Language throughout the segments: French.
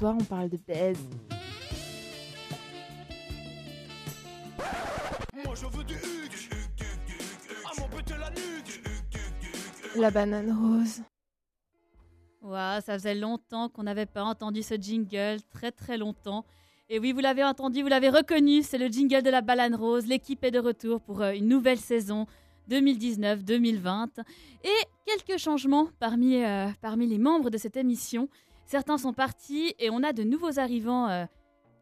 soir, on parle de baise. Moi je veux du Hugues. À mon petit la nuque. La banane rose. Waouh, ça faisait longtemps qu'on n'avait pas entendu ce jingle, très très longtemps. Et oui, vous l'avez entendu, vous l'avez reconnu, c'est le jingle de la Banane Rose. L'équipe est de retour pour euh, une nouvelle saison 2019-2020. Et quelques changements parmi, euh, parmi les membres de cette émission. Certains sont partis et on a de nouveaux arrivants euh,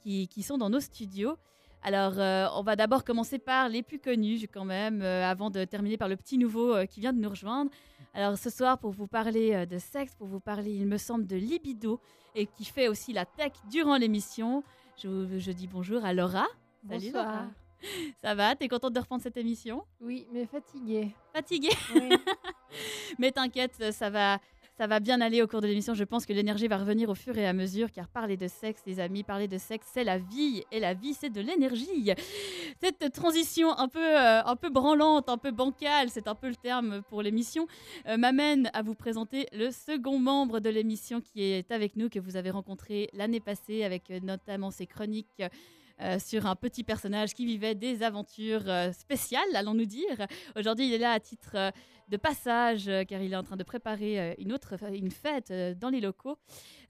qui, qui sont dans nos studios. Alors, euh, on va d'abord commencer par les plus connus quand même, euh, avant de terminer par le petit nouveau qui vient de nous rejoindre. Alors, ce soir, pour vous parler de sexe, pour vous parler, il me semble, de libido, et qui fait aussi la tech durant l'émission, je, je dis bonjour à Laura. Salut Bonsoir. Laura. Ça va? T'es contente de reprendre cette émission? Oui, mais fatiguée. Fatiguée? Oui. Mais t'inquiète, ça va, ça va bien aller au cours de l'émission. Je pense que l'énergie va revenir au fur et à mesure, car parler de sexe, les amis, parler de sexe, c'est la vie, et la vie, c'est de l'énergie. Cette transition un peu, euh, un peu branlante, un peu bancale, c'est un peu le terme pour l'émission, euh, m'amène à vous présenter le second membre de l'émission qui est avec nous, que vous avez rencontré l'année passée, avec euh, notamment ses chroniques. Euh, sur un petit personnage qui vivait des aventures euh, spéciales, allons-nous dire. Aujourd'hui, il est là à titre euh, de passage, car il est en train de préparer une autre une fête dans les locaux.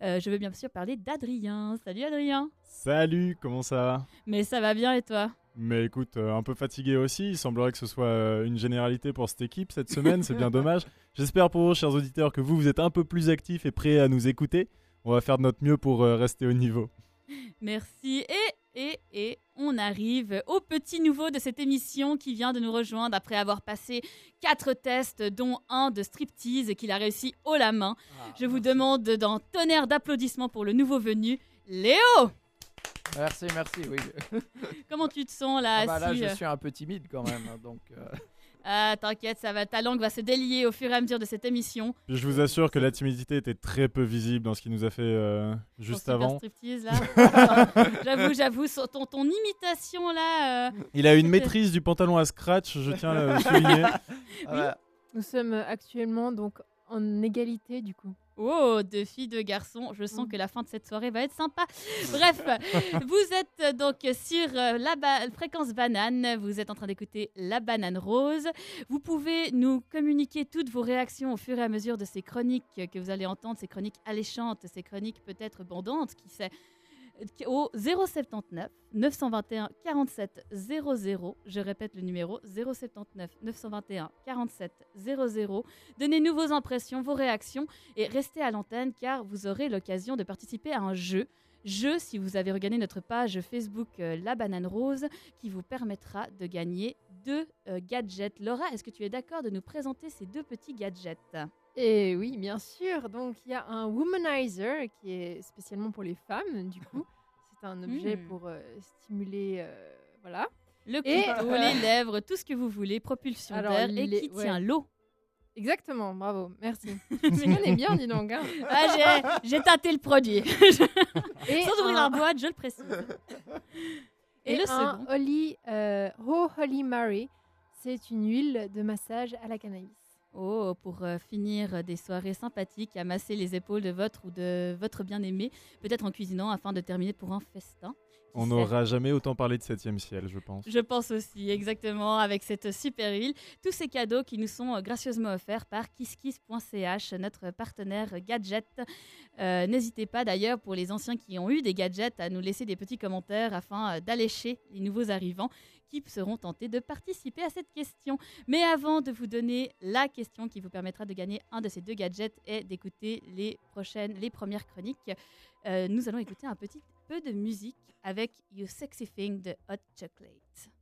Je veux bien sûr parler d'Adrien. Salut Adrien. Salut, comment ça va? Mais ça va bien et toi? Mais écoute, euh, un peu fatigué aussi. Il semblerait que ce soit euh, une généralité pour cette équipe cette semaine. C'est bien dommage. J'espère pour vous, chers auditeurs, que vous, vous êtes un peu plus actifs et prêts à nous écouter. On va faire de notre mieux pour euh, rester au niveau. Merci. Et, et, et on arrive au petit nouveau de cette émission qui vient de nous rejoindre après avoir passé quatre tests, dont un de striptease qu'il a réussi haut la main. Je vous demande d'un tonnerre d'applaudissements pour le nouveau venu, Léo. Merci, merci, oui. Comment tu te sens là Ah bah là, je euh suis un peu timide quand même, hein, donc... euh, Ah, t'inquiète, ça va, ta langue va se délier au fur et à mesure de cette émission. Je vous assure que la timidité était très peu visible dans ce qu'il nous a fait euh, juste avant. striptease, là. j'avoue, j'avoue, ton, ton imitation là. euh, Il a une maîtrise du pantalon à scratch, je tiens à le souligner. Nous sommes actuellement donc en égalité du coup. Oh, deux filles, deux garçons. Je sens Mm. que la fin de cette soirée va être sympa. Bref, vous êtes euh, donc sur euh, la ba- fréquence banane. Vous êtes en train d'écouter La Banane Rose. Vous pouvez nous communiquer toutes vos réactions au fur et à mesure de ces chroniques que vous allez entendre, ces chroniques alléchantes, ces chroniques peut-être bandantes, qui sait au 079 921 47 00. Je répète le numéro 079 921 47 00. Donnez-nous vos impressions, vos réactions et restez à l'antenne car vous aurez l'occasion de participer à un jeu. Jeu, si vous avez regardé notre page Facebook euh, La Banane Rose, qui vous permettra de gagner deux euh, gadgets. Laura, est-ce que tu es d'accord de nous présenter ces deux petits gadgets? Et oui, bien sûr. Donc il y a un womanizer qui est spécialement pour les femmes du coup. C'est un objet Mm. pour euh, stimuler euh, voilà. Le Et- couteau, les lèvres, tout ce que vous voulez, propulsion d'air et les- qui ouais. tient l'eau. Exactement, bravo, merci. Tu connais bien, dis donc. hein. Ah, j'ai- tâté le produit. Et Sans ouvrir la boîte, je le précise. Et, le un second Holy, euh, Oh Holy Mary, c'est une huile de massage à la cannabis. Oh, pour euh, finir des soirées sympathiques, à masser les épaules de votre ou de votre bien-aimé, peut-être en cuisinant afin de terminer pour un festin. On n'aura jamais autant parlé de 7 ciel, je pense. Je pense aussi, exactement, avec cette super huile. Tous ces cadeaux qui nous sont gracieusement offerts par kisskiss.ch, notre partenaire gadget. Euh, N'hésitez pas d'ailleurs, pour les anciens qui ont eu des gadgets, à nous laisser des petits commentaires afin euh, d'allécher les nouveaux arrivants qui seront tentés de participer à cette question. Mais avant de vous donner la question qui vous permettra de gagner un de ces deux gadgets et d'écouter les prochaines, les premières chroniques, euh, nous allons écouter un petit peu de musique avec You Sexy Thing de Hot Chocolate.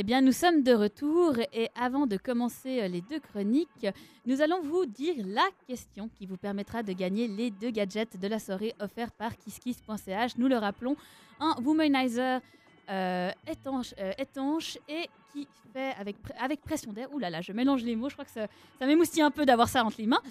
Eh bien, nous sommes de retour et avant de commencer euh, les deux chroniques, nous allons vous dire la question qui vous permettra de gagner les deux gadgets de la soirée offerts par kisskiss.ch. Nous le rappelons, un Womanizer euh, étanche, euh, étanche et qui fait avec, avec pression d'air. Ouh là là, je mélange les mots, je crois que ça, ça m'émoustille un peu d'avoir ça entre les mains.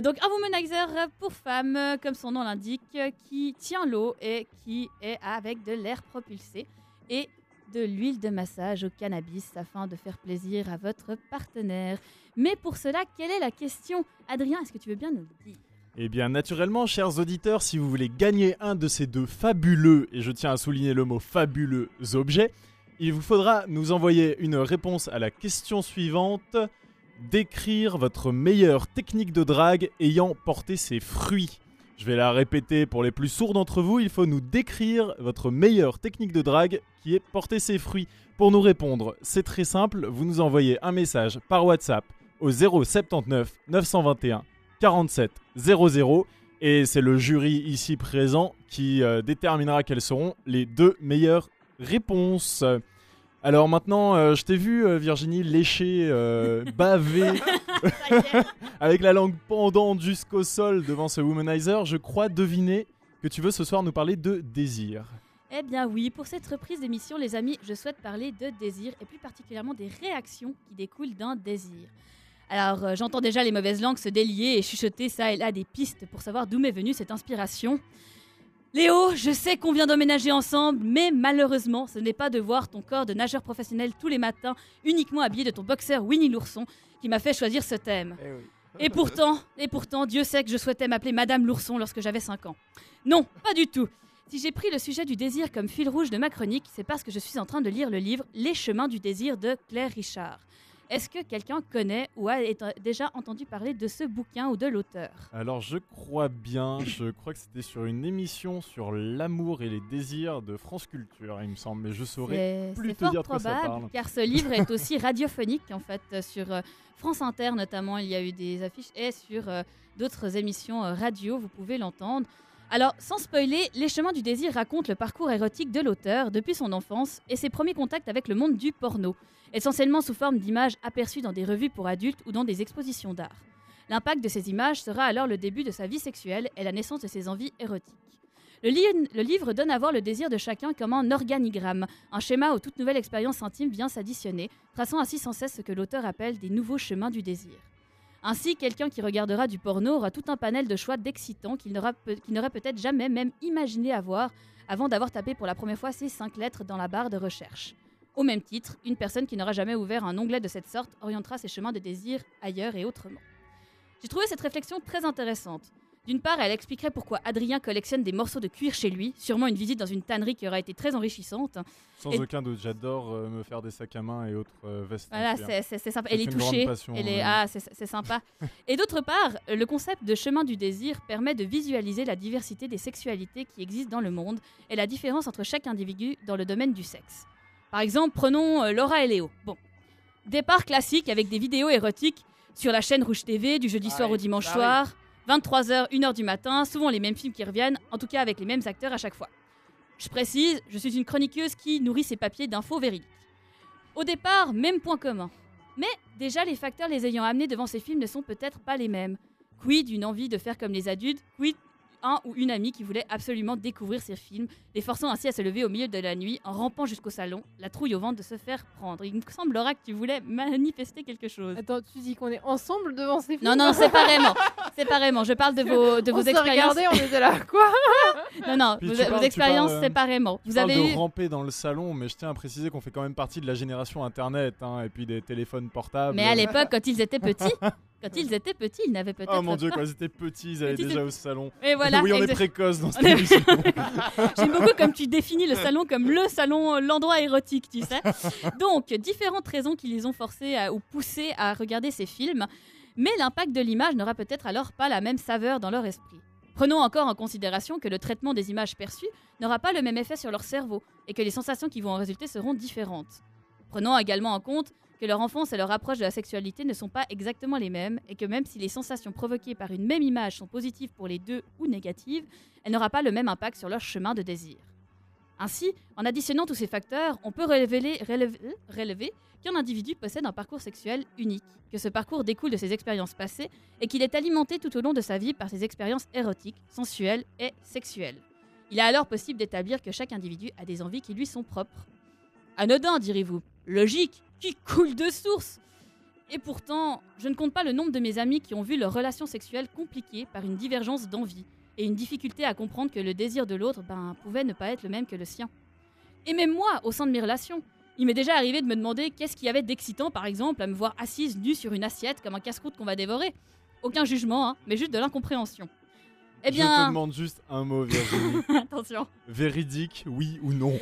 Donc un Womanizer pour femmes, comme son nom l'indique, qui tient l'eau et qui est avec de l'air propulsé et de l'huile de massage au cannabis afin de faire plaisir à votre partenaire. Mais pour cela, quelle est la question? Adrien, est-ce que tu veux bien nous le dire? Eh bien, naturellement, chers auditeurs, si vous voulez gagner un de ces deux fabuleux, et je tiens à souligner le mot fabuleux objets, il vous faudra nous envoyer une réponse à la question suivante. Décrire votre meilleure technique de drague ayant porté ses fruits. Je vais la répéter pour les plus sourds d'entre vous. Il faut nous décrire votre meilleure technique de drague qui est porter ses fruits. Pour nous répondre, c'est très simple. Vous nous envoyez un message par WhatsApp au 079 921 47 00 et c'est le jury ici présent qui euh, déterminera quelles seront les deux meilleures réponses. Alors maintenant, euh, je t'ai vu euh, Virginie lécher, euh, baver avec la langue pendante jusqu'au sol devant ce womanizer. Je crois deviner que tu veux ce soir nous parler de désir. Eh bien oui, pour cette reprise d'émission, les amis, je souhaite parler de désir et plus particulièrement des réactions qui découlent d'un désir. Alors, j'entends déjà les mauvaises langues se délier et chuchoter ça et là des pistes pour savoir d'où m'est venue cette inspiration. Léo, je sais qu'on vient d'emménager ensemble, mais malheureusement, ce n'est pas de voir ton corps de nageur professionnel tous les matins, uniquement habillé de ton boxeur Winnie l'ourson, qui m'a fait choisir ce thème. Eh oui. Et pourtant, et pourtant, Dieu sait que je souhaitais m'appeler Madame l'ourson lorsque j'avais 5 ans. Non, pas du tout. Si j'ai pris le sujet du désir comme fil rouge de ma chronique, c'est parce que je suis en train de lire le livre Les chemins du désir de Claire Richard. Est-ce que quelqu'un connaît ou a déjà entendu parler de ce bouquin ou de l'auteur? Alors je crois bien, je crois que c'était sur une émission sur l'amour et les désirs de France Culture, il me semble, mais je saurais plus te fort dire de quoi ça parle. car ce livre est aussi radiophonique en fait sur euh, France Inter notamment. Il y a eu des affiches et sur euh, d'autres émissions euh, radio. Vous pouvez l'entendre. Alors, sans spoiler, Les Chemins du désir raconte le parcours érotique de l'auteur depuis son enfance et ses premiers contacts avec le monde du porno, essentiellement sous forme d'images aperçues dans des revues pour adultes ou dans des expositions d'art. L'impact de ces images sera alors le début de sa vie sexuelle et la naissance de ses envies érotiques. Le, li- le livre donne à voir le désir de chacun comme un organigramme, un schéma où toute nouvelle expérience intime vient s'additionner, traçant ainsi sans cesse ce que l'auteur appelle des nouveaux chemins du désir. Ainsi, quelqu'un qui regardera du porno aura tout un panel de choix d'excitants qu'il n'aurait peut-être jamais même imaginé avoir avant d'avoir tapé pour la première fois ces cinq lettres dans la barre de recherche. Au même titre, une personne qui n'aura jamais ouvert un onglet de cette sorte orientera ses chemins de désir ailleurs et autrement. J'ai trouvé cette réflexion très intéressante. D'une part, elle expliquerait pourquoi Adrien collectionne des morceaux de cuir chez lui, sûrement une visite dans une tannerie qui aurait été très enrichissante. Sans Et- aucun doute, j'adore euh, me faire des sacs à main et autres euh, vestes. Voilà, c'est- sympa. Elle est touchée. Elle est... Ah, c'est sympa. Et d'autre part, le concept de chemin du désir permet de visualiser la diversité des sexualités qui existent dans le monde et la différence entre chaque individu dans le domaine du sexe. Par exemple, prenons euh, Laura et Léo. Bon. Départ classique avec des vidéos érotiques sur la chaîne Rouge TV du jeudi Ça soir au dimanche ça soir. 23h, 1h du matin, souvent les mêmes films qui reviennent, en tout cas avec les mêmes acteurs à chaque fois. Je précise, je suis une chroniqueuse qui nourrit ses papiers d'infos véridiques. Au départ, même point commun. Mais déjà, les facteurs les ayant amenés devant ces films ne sont peut-être pas les mêmes. Quid d'une envie de faire comme les adultes? Quid un ou une amie qui voulait absolument découvrir ces films, les forçant ainsi à se lever au milieu de la nuit en rampant jusqu'au salon, la trouille au ventre de se faire prendre. Il me semblera que tu voulais manifester quelque chose. Attends, tu dis qu'on est ensemble devant ces films Non, non, séparément. séparément. Je parle de vos, de on vos s'est expériences. regardé, on était là. Quoi Non, non, Puis vos, parles- expériences parles, euh, séparément. Tu Vous avez de eu. ramper dans le salon, mais je tiens à préciser qu'on fait quand même partie de la génération Internet, hein, et puis des téléphones portables. Mais à l'époque, quand ils étaient petits, quand ils étaient petits, ils n'avaient peut-être Oh mon dieu, pas. quand ils étaient petits, ils allaient Petits déjà au salon. Et voilà. oui, on est exact- précoce dans cette On est- émission. J'aime beaucoup comme tu définis le salon comme le salon, euh, l'endroit érotique, tu sais. Donc, différentes raisons qui les ont forcés à- ou poussés à regarder ces films, mais l'impact de l'image n'aura peut-être alors pas la même saveur dans leur esprit. Prenons encore en considération que le traitement des images perçues n'aura pas le même effet sur leur cerveau et que les sensations qui vont en résulter seront différentes. Prenons également en compte que leur enfance et leur approche de la sexualité ne sont pas exactement les mêmes et que même si les sensations provoquées par une même image sont positives pour les deux ou négatives, elle n'aura pas le même impact sur leur chemin de désir. Ainsi, en additionnant tous ces facteurs, on peut révéler- relever, relever qu'un individu possède un parcours sexuel unique, que ce parcours découle de ses expériences passées et qu'il est alimenté tout au long de sa vie par ses expériences érotiques, sensuelles et sexuelles. Il est alors possible d'établir que chaque individu a des envies qui lui sont propres. Anodin, direz-vous. Logique, qui coule de source. Et pourtant, je ne compte pas le nombre de mes amis qui ont vu leurs relations sexuelles compliquées par une divergence d'envie et une difficulté à comprendre que le désir de l'autre ben, pouvait ne pas être le même que le sien. Et même moi, au sein de mes relations, il m'est déjà arrivé de me demander qu'est-ce qu'il y avait d'excitant, par exemple, à me voir assise nue sur une assiette comme un casse-croûte qu'on va dévorer. Aucun jugement, hein, mais juste de l'incompréhension. Eh Je te bien, demande juste un mot, Virginie. attention. Véridique, oui ou non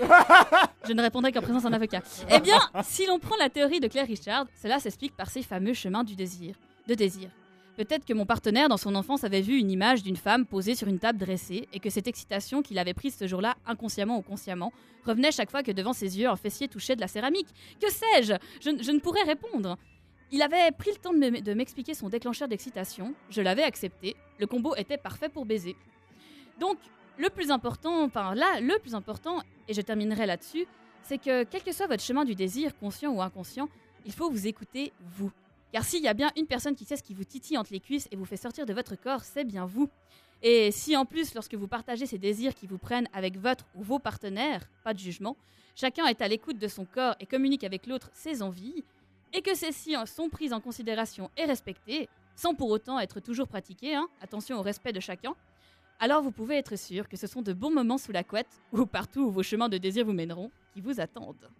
Je ne répondrai qu'en présence d'un avocat. Eh bien, si l'on prend la théorie de Claire Richard, cela s'explique par ces fameux chemins du désir. De désir. Peut-être que mon partenaire dans son enfance avait vu une image d'une femme posée sur une table dressée et que cette excitation qu'il avait prise ce jour-là, inconsciemment ou consciemment, revenait chaque fois que devant ses yeux un fessier touchait de la céramique. Que sais-je? Je, je ne pourrais répondre. Il avait pris le temps de me- de m'expliquer son déclencheur d'excitation, je l'avais accepté, le combo était parfait pour baiser. Donc, le plus important, enfin là, le plus important, et je terminerai là-dessus, c'est que quel que soit votre chemin du désir, conscient ou inconscient, il faut vous écouter vous. Car s'il y a bien une personne qui sait ce qui vous titille entre les cuisses et vous fait sortir de votre corps, c'est bien vous. Et si en plus, lorsque vous partagez ces désirs qui vous prennent avec votre ou vos partenaires, pas de jugement, chacun est à l'écoute de son corps et communique avec l'autre ses envies, et que celles-ci sont prises en considération et respectées, sans pour autant être toujours pratiquées, hein, attention au respect de chacun, alors vous pouvez être sûr que ce sont de bons moments sous la couette, ou partout où vos chemins de désir vous mèneront, qui vous attendent.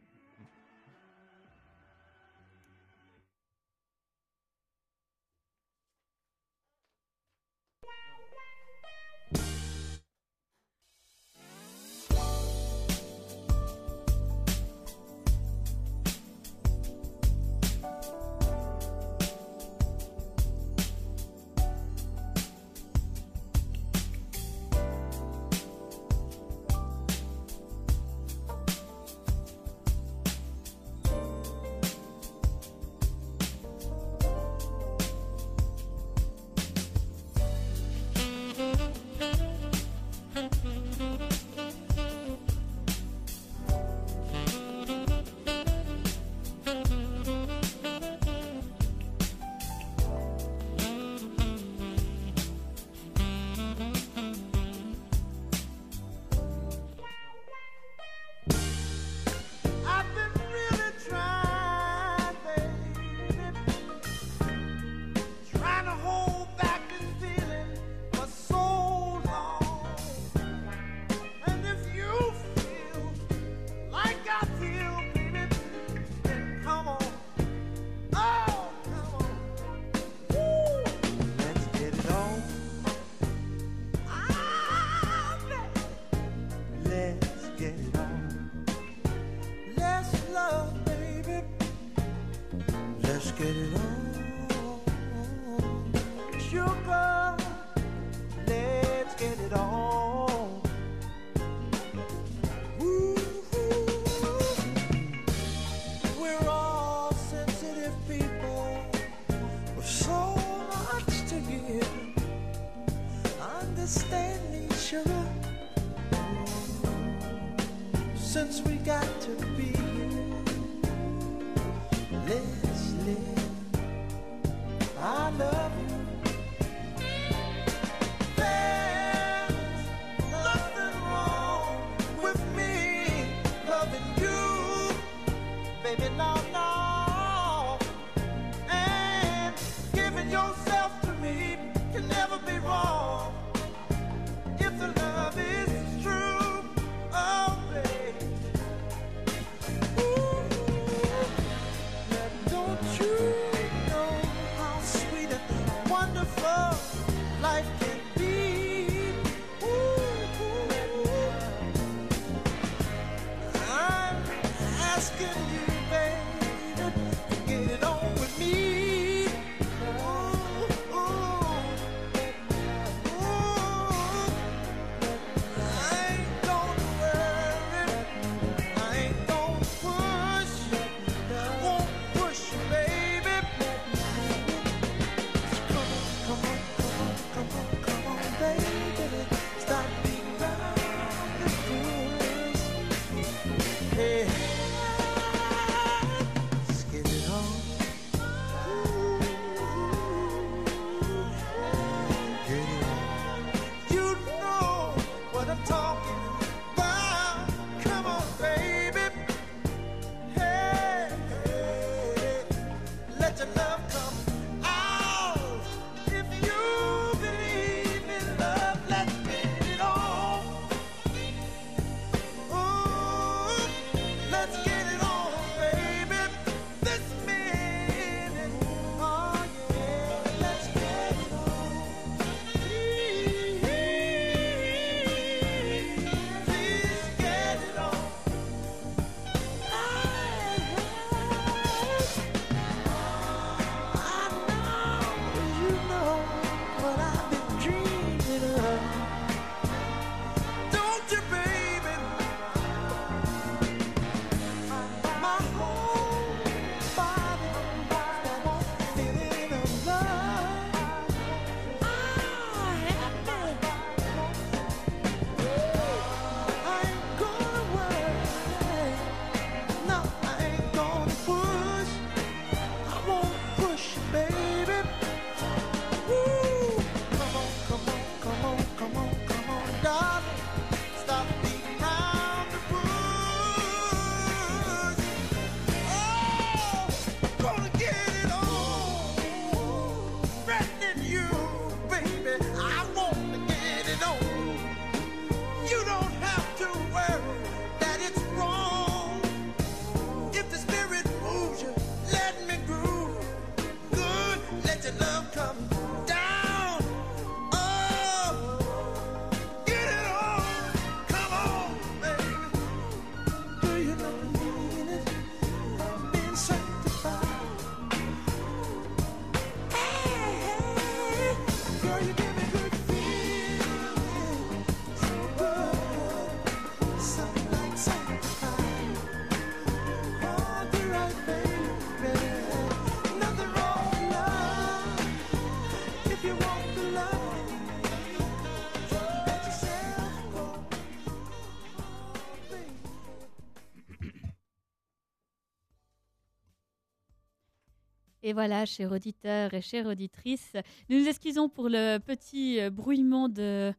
Voilà, chers auditeurs et chères auditrices, nous nous excusons pour le petit euh, brouillement de,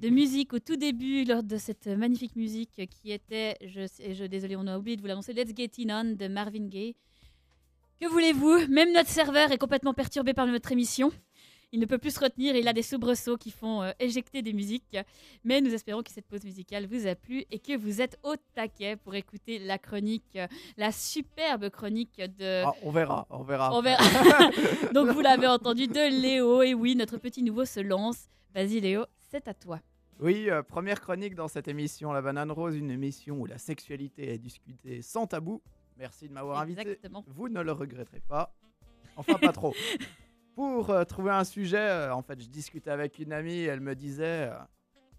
de musique au tout début lors de cette magnifique musique qui était, je, je désolé, on a oublié de vous l'annoncer, Let's Get It On de Marvin Gaye. Que voulez-vous? Même notre serveur est complètement perturbé par notre émission. Il ne peut plus se retenir et il a des soubresauts qui font euh, éjecter des musiques. Mais nous espérons que cette pause musicale vous a plu et que vous êtes au taquet pour écouter la chronique, euh, la superbe chronique de... Ah, on verra, on verra. On verra. Donc vous l'avez entendu de Léo. Et oui, notre petit nouveau se lance. Vas-y Léo, c'est à toi. Oui, euh, première chronique dans cette émission La Banane Rose, une émission où la sexualité est discutée sans tabou. Merci de m'avoir invité. Exactement. Vous ne le regretterez pas. Enfin, pas trop. Pour euh, trouver un sujet, euh, en fait, je discutais avec une amie elle me disait euh,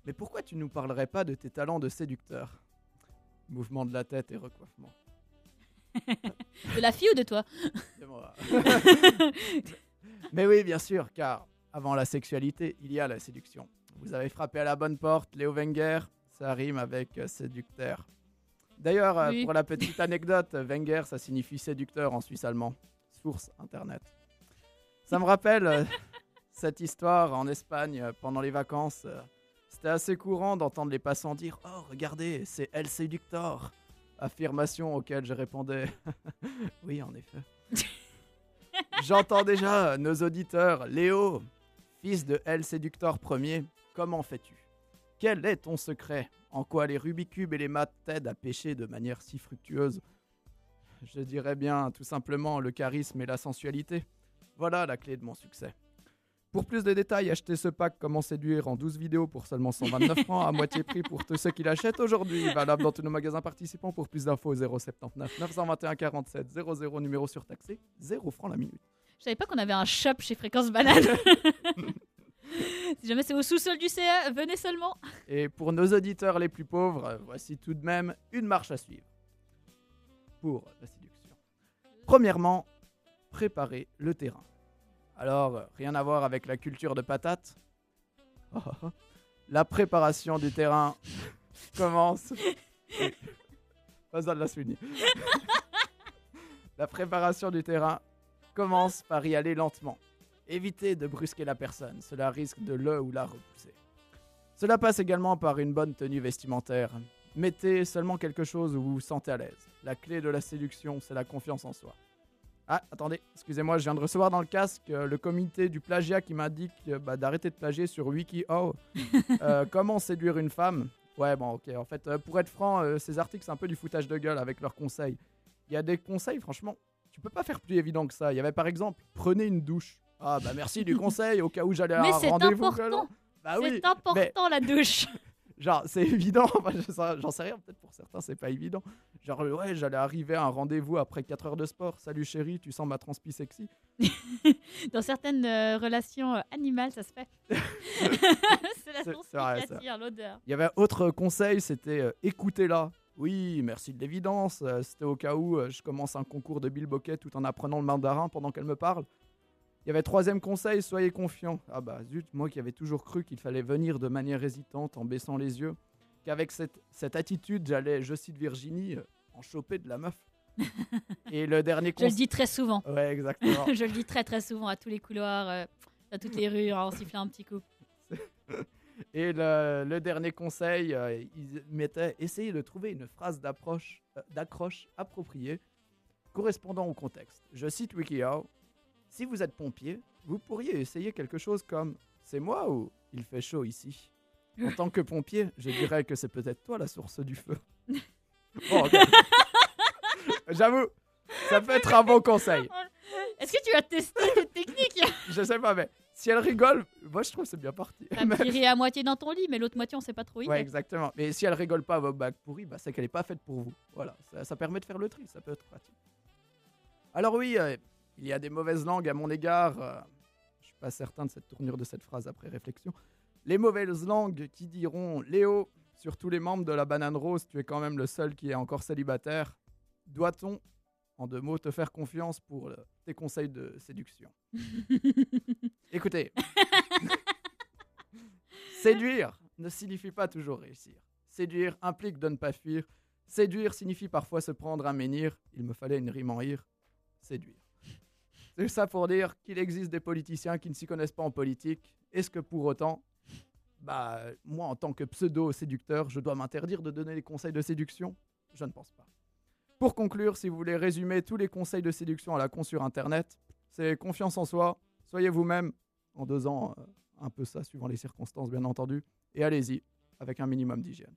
Mais pourquoi tu nous parlerais pas de tes talents de séducteur? Mouvement de la tête et recoiffement. De la fille ou de toi? C'est moi. Mais oui, bien sûr, car avant la sexualité, il y a la séduction. Vous avez frappé à la bonne porte, Léo Wenger, ça rime avec séducteur. D'ailleurs, Oui. pour la petite anecdote, Wenger, ça signifie séducteur en suisse allemand. Source internet. Ça me rappelle euh, cette histoire en Espagne euh, pendant les vacances. euh, C'était assez courant d'entendre les passants dire Oh, regardez, c'est El Séductor. Affirmation auquel je répondais Oui, en effet. J'entends déjà nos auditeurs. Léo, fils de El Séductor Ier, comment fais-tu? Quel est ton secret? En quoi les Rubikubes et les maths t'aident à pêcher de manière si fructueuse? Je dirais bien tout simplement le charisme et la sensualité. Voilà la clé de mon succès. Pour plus de détails, achetez ce pack Comment séduire en 12 vidéos pour seulement 129 francs à moitié prix pour tous ceux qui l'achètent aujourd'hui. Valable dans tous nos magasins participants. Pour plus d'infos, 079 921 47 00 numéro surtaxé, 0 francs la minute. Je savais pas qu'on avait un shop chez Fréquence Banane. si jamais c'est au sous-sol du CA, venez seulement. Et pour nos auditeurs les plus pauvres, voici tout de même une marche à suivre pour la séduction. Premièrement, préparer le terrain. Alors, rien à voir avec la culture de patates. Oh, oh, oh. La préparation du terrain commence. Pas ça de la souligner. La préparation du terrain commence par y aller lentement. Évitez de brusquer la personne, cela risque de le ou la repousser. Cela passe également par une bonne tenue vestimentaire. Mettez seulement quelque chose où vous vous sentez à l'aise. La clé de la séduction, c'est la confiance en soi. Ah, attendez, excusez-moi, je viens de recevoir dans le casque euh, le comité du plagiat qui m'indique euh, bah, d'arrêter de plagier sur WikiHow. Euh, comment séduire une femme? Ouais, bon, ok. En fait, euh, pour être franc, euh, ces articles, c'est un peu du foutage de gueule avec leurs conseils. Il y a des conseils, franchement, tu peux pas faire plus évident que ça. Il y avait par exemple, prenez une douche. Ah, bah merci du conseil, au cas où j'allais à Mais un c'est rendez-vous. important. Bah oui, c'est important la douche. Genre, c'est évident, enfin, j'en sais rien, peut-être pour certains, c'est pas évident. Genre, ouais, j'allais arriver à un rendez-vous après 4 heures de sport. Salut chérie, tu sens ma transpi sexy Dans certaines euh, relations euh, animales, ça se fait. c'est la vrai, qui attire l'odeur. Il y avait autre conseil, c'était euh, écoutez-la. Oui, merci de l'évidence. euh, c'était au cas où je commence un concours de Bill Bokeh tout en apprenant le mandarin pendant qu'elle me parle. Il y avait troisième conseil, soyez confiant. Ah bah zut, moi qui avais toujours cru qu'il fallait venir de manière hésitante en baissant les yeux, qu'avec cette, cette attitude, j'allais, je cite Virginie, euh, en choper de la meuf. Et le dernier Je le conseil... dis très souvent. Ouais, exactement. je le dis très très souvent à tous les couloirs, euh, dans toutes les rues, en sifflant un petit coup. Et le, le dernier conseil, euh, il mettait essayez de trouver une phrase d'approche, euh, d'accroche appropriée correspondant au contexte. Je cite WikiHow Si vous êtes pompier, vous pourriez essayer quelque chose comme C'est moi ou il fait chaud ici? En tant que pompier, je dirais que c'est peut-être toi la source du feu. Bon, ok. J'avoue, ça peut être un bon conseil. Est-ce que tu as testé cette technique Je sais pas, mais si elle rigole, moi je trouve c'est bien parti. T'as tiré à moitié dans ton lit, mais l'autre moitié, on sait pas trop Ouais, est. exactement. Mais si elle rigole pas à vos bagues pourries, bah, c'est qu'elle n'est pas faite pour vous. Voilà, ça, ça permet de faire le tri, ça peut être pratique. Alors oui, euh, il y a des mauvaises langues à mon égard. euh, je suis pas certain de cette tournure de cette phrase après réflexion. Les mauvaises langues qui diront Léo, sur tous les membres de la banane rose, tu es quand même le seul qui est encore célibataire. Doit-on, en deux mots, te faire confiance pour euh, tes conseils de séduction? Écoutez, séduire ne signifie pas toujours réussir. Séduire implique de ne pas fuir. Séduire signifie parfois se prendre un menhir. Il me fallait une rime en ir. Séduire. C'est ça pour dire qu'il existe des politiciens qui ne s'y connaissent pas en politique. Est-ce que pour autant, bah, moi, en tant que pseudo-séducteur, je dois m'interdire de donner des conseils de séduction? Je ne pense pas. Pour conclure, si vous voulez résumer tous les conseils de séduction à la con sur Internet, c'est confiance en soi, soyez vous-même, en dosant euh, un peu ça, suivant les circonstances, bien entendu, et allez-y, avec un minimum d'hygiène.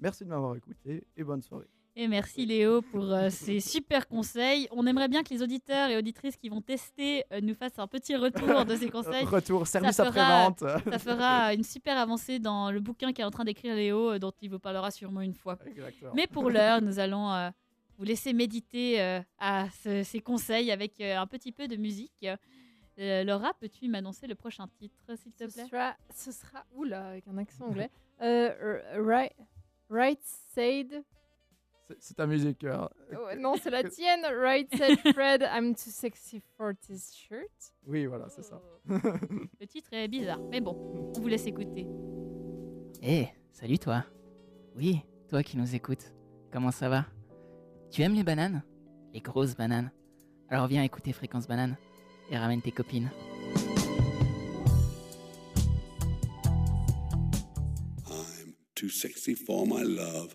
Merci de m'avoir écouté et bonne soirée. Et merci Léo pour euh, ces super conseils. On aimerait bien que les auditeurs et auditrices qui vont tester euh, nous fassent un petit retour de ces conseils. Retour, service fera- après-vente. Ça fera une super avancée dans le bouquin qu'est en train d'écrire Léo, euh, dont il vous parlera sûrement une fois. Exactement. Mais pour l'heure, nous allons euh, vous laisser méditer euh, à ce- ces conseils avec euh, un petit peu de musique. Euh, Laura, peux-tu m'annoncer le prochain titre, s'il te Ce plaît? sera, ce sera, oula, avec un accent anglais. Euh, right, right side. C'est- ta musique. Oh, non, c'est la tienne. Right side, Fred. I'm too sexy for this shirt. Oui, voilà, c'est ça. Oh. Le titre est bizarre, mais bon, on vous laisse écouter. Hé, salut toi. Oui, toi qui nous écoutes. Comment ça va? Tu aimes les bananes? Les grosses bananes Alors viens écouter Fréquence Banane et ramène tes copines. I'm too sexy for my love,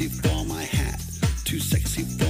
Sexy for my hat, too sexy for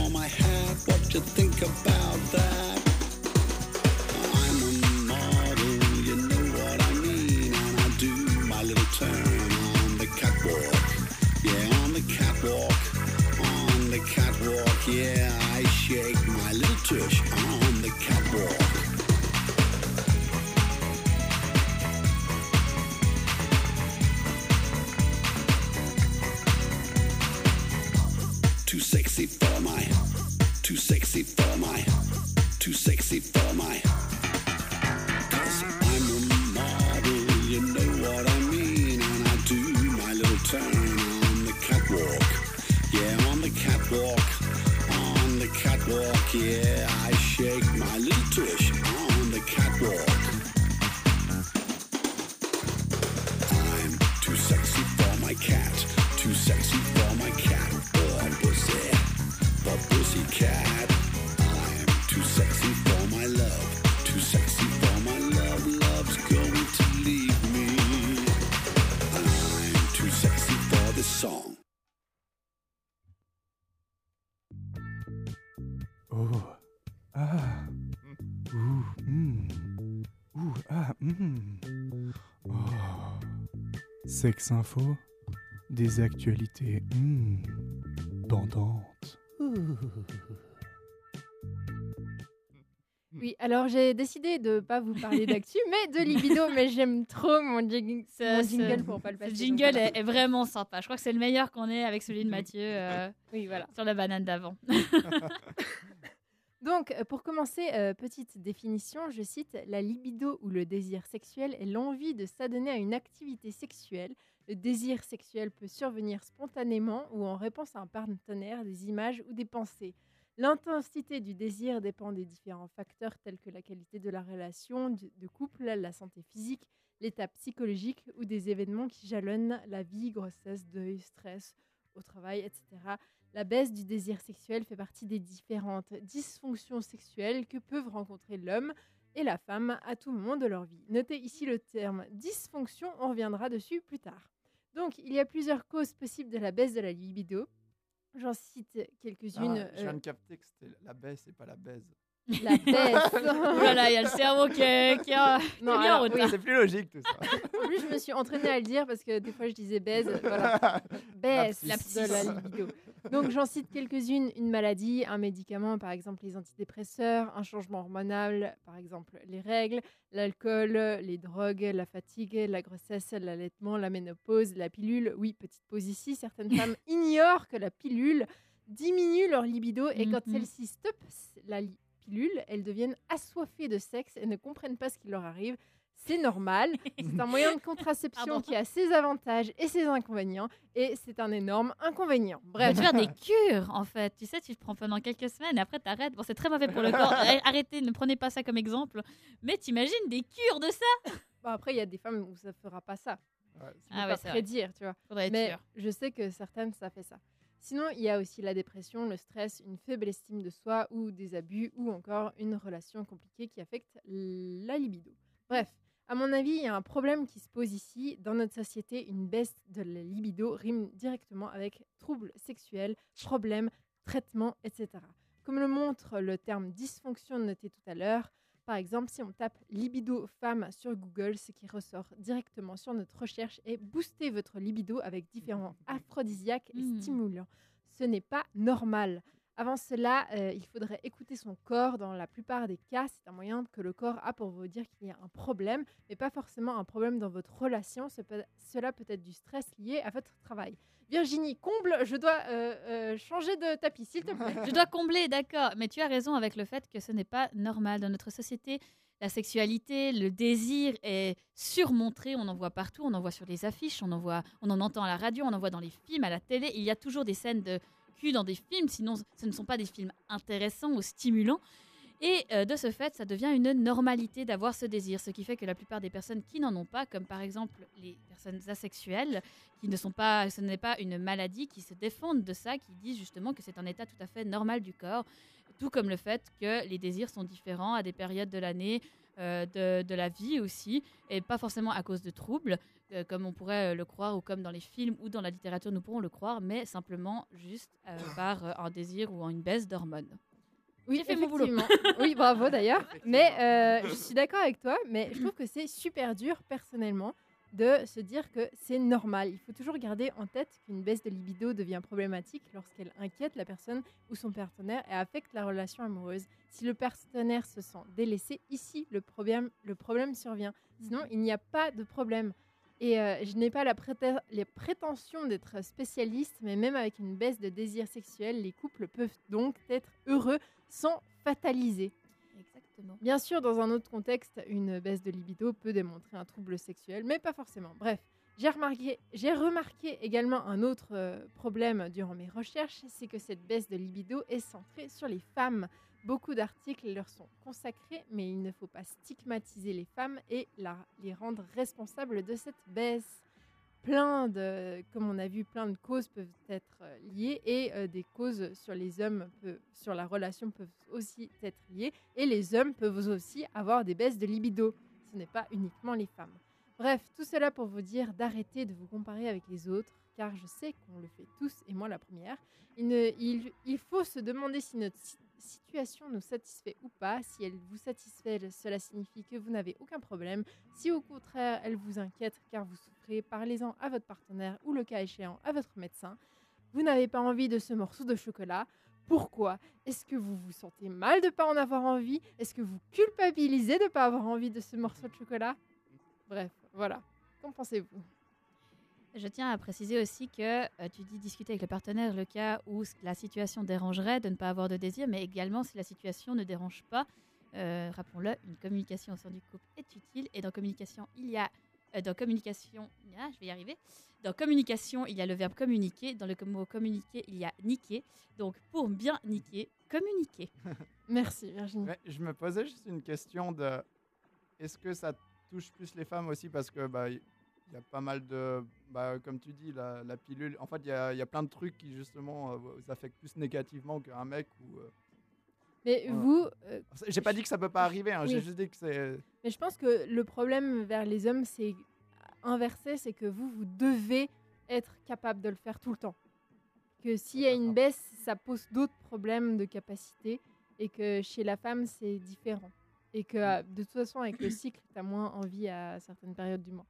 Info. Des actualités. hmm, Pendantes. Oui, alors j'ai décidé de pas vous parler d'actu, mais de libido. mais j'aime trop mon, jing- Ce- mon ce- jingle pour pas le Ce passer. donc jingle voilà. est, est vraiment sympa. Je crois que c'est le meilleur qu'on ait avec celui de Mathieu euh, Oui, voilà. sur la banane d'avant. Donc, euh, pour commencer, euh, petite définition, je cite La libido ou le désir sexuel est l'envie de s'adonner à une activité sexuelle. Le désir sexuel peut survenir spontanément ou en réponse à un partenaire, des images ou des pensées. L'intensité du désir dépend des différents facteurs tels que la qualité de la relation de couple, la santé physique, l'état psychologique ou des événements qui jalonnent la vie, grossesse, deuil, stress au travail, etc. La baisse du désir sexuel fait partie des différentes dysfonctions sexuelles que peuvent rencontrer l'homme et la femme à tout moment de leur vie. Notez ici le terme dysfonction, on reviendra dessus plus tard. Donc, il y a plusieurs causes possibles de la baisse de la libido. J'en cite quelques-unes. Ah, je euh, viens de capter que c'était la baisse et pas la baise. La baisse. Oh là là, il y a le cerveau qui, est- qui a- qui Non, est bien alors, en oui. C'est plus logique tout ça. En plus, je me suis entraînée à le dire parce que des fois, je disais baise. Voilà. Baisse de la libido. Donc, j'en cite quelques-unes. Une maladie, un médicament, par exemple les antidépresseurs, un changement hormonal, par exemple les règles, l'alcool, les drogues, la fatigue, la grossesse, l'allaitement, la ménopause, la pilule. Oui, petite pause ici. Certaines femmes ignorent que la pilule diminue leur libido et quand Mhm. celles-ci stoppent la li- pilule, elles deviennent assoiffées de sexe et ne comprennent pas ce qui leur arrive. C'est normal. C'est un moyen de contraception qui a ses avantages et ses inconvénients. Et c'est un énorme inconvénient. On Bref. peut faire des cures, en fait. Tu sais, tu le prends pendant quelques semaines et après, t'arrêtes. Bon, c'est très mauvais pour le corps. Arr- Arrêtez, ne prenez pas ça comme exemple. Mais t'imagines des cures de ça? Bon, après, il y a des femmes où ça fera pas ça. Ouais, Tu Ah ouais, pas c'est vrai. prédire, tu vois. Faudrait être Mais sûr. je sais que certaines, ça fait ça. Sinon, il y a aussi la dépression, le stress, une faible estime de soi ou des abus ou encore une relation compliquée qui affecte la libido. Bref, à mon avis, il y a un problème qui se pose ici. Dans notre société, une baisse de la libido rime directement avec troubles sexuels, problèmes, traitements, etc. Comme le montre le terme dysfonction noté tout à l'heure, par exemple, si on tape libido femme sur Google, ce qui ressort directement sur notre recherche est booster votre libido avec différents aphrodisiaques et stimulants. Ce n'est pas normal. Avant cela, euh, il faudrait écouter son corps. Dans la plupart des cas, c'est un moyen que le corps a pour vous dire qu'il y a un problème, mais pas forcément un problème dans votre relation. Cela peut être du stress lié à votre travail. Virginie, comble, je dois euh, euh, changer de tapis, s'il te plaît. Je dois combler, d'accord. Mais tu as raison avec le fait que ce n'est pas normal. Dans notre société, la sexualité, le désir est surmontré. On en voit partout. On en voit sur les affiches. On en, voit, on en entend à la radio. On en voit dans les films, à la télé. Il y a toujours des scènes de dans des films. Sinon, ce ne sont pas des films intéressants ou stimulants. Et euh, de ce fait, ça devient une normalité d'avoir ce désir, ce qui fait que la plupart des personnes qui n'en ont pas, comme par exemple les personnes asexuelles, qui ne sont pas, ce n'est pas une maladie, qui se défendent de ça, qui disent justement que c'est un état tout à fait normal du corps, tout comme le fait que les désirs sont différents à des périodes de l'année, euh, de, de la vie aussi, et pas forcément à cause de troubles, euh, comme on pourrait euh, le croire, ou comme dans les films ou dans la littérature nous pourrons le croire, mais simplement juste euh, par un désir ou une baisse d'hormones. Oui, J'ai fait mon boulot. oui, bravo d'ailleurs. Mais euh, je suis d'accord avec toi, mais je trouve que c'est super dur personnellement de se dire que c'est normal. Il faut toujours garder en tête qu'une baisse de libido devient problématique lorsqu'elle inquiète la personne ou son partenaire et affecte la relation amoureuse. Si le partenaire se sent délaissé, ici le problème, survient. Sinon, il n'y a pas de problème. Et euh, je n'ai pas la les prétentions d'être spécialiste, mais même avec une baisse de désir sexuel, les couples peuvent donc être heureux sans fataliser. Bien sûr, dans un autre contexte, une baisse de libido peut démontrer un trouble sexuel, mais pas forcément. Bref, j'ai remarqué, également un autre euh, problème durant mes recherches, c'est que cette baisse de libido est centrée sur les femmes. Beaucoup d'articles leur sont consacrés, mais il ne faut pas stigmatiser les femmes et les rendre responsables de cette baisse. Plein de, comme on a vu, plein de causes peuvent être euh, liées et euh, des causes sur les hommes, sur la relation peuvent aussi être liées et les hommes peuvent aussi avoir des baisses de libido. Ce n'est pas uniquement les femmes. Bref, tout cela pour vous dire d'arrêter de vous comparer avec les autres, car je sais qu'on le fait tous, et moi la première. Il, faut se demander si notre si- situation nous satisfait ou pas. Si elle vous satisfait, cela signifie que vous n'avez aucun problème. Si au contraire elle vous inquiète car vous souffrez, parlez-en à votre partenaire ou le cas échéant à votre médecin. Vous n'avez pas envie de ce morceau de chocolat. Pourquoi? Est-ce que vous vous sentez mal de ne pas en avoir envie? Est-ce que vous culpabilisez de ne pas avoir envie de ce morceau de chocolat? Bref, voilà. Qu'en pensez-vous? Je tiens à préciser aussi que euh, tu dis discuter avec le partenaire le cas où la situation dérangerait de ne pas avoir de désir, mais également si la situation ne dérange pas. euh, Rappelons-le, une communication au sein du couple est utile et dans communication, il y a Euh, dans communication, ah, je vais y arriver. Dans communication, il y a le verbe communiquer. Dans le mot communiquer, il y a niquer. Donc, pour bien niquer, communiquer. Merci Virginie. Ouais, je me posais juste une question de est-ce que ça touche plus les femmes aussi parce que bah y a pas mal de bah, comme tu dis la, la pilule en fait il y a, y a plein de trucs qui justement euh, vous affectent plus négativement qu'un mec ou euh, Mais Voilà. vous, euh, j'ai pas dit que ça peut pas arriver hein, j'ai juste dit que c'est mais je pense que le problème vers les hommes, c'est inversé, c'est que vous, vous devez être capable de le faire tout le temps. Que s'il y a une baisse, ça pose d'autres problèmes de capacité et que chez la femme, c'est différent. Et que euh, de toute façon, avec le cycle, tu as moins envie à certaines périodes du mois.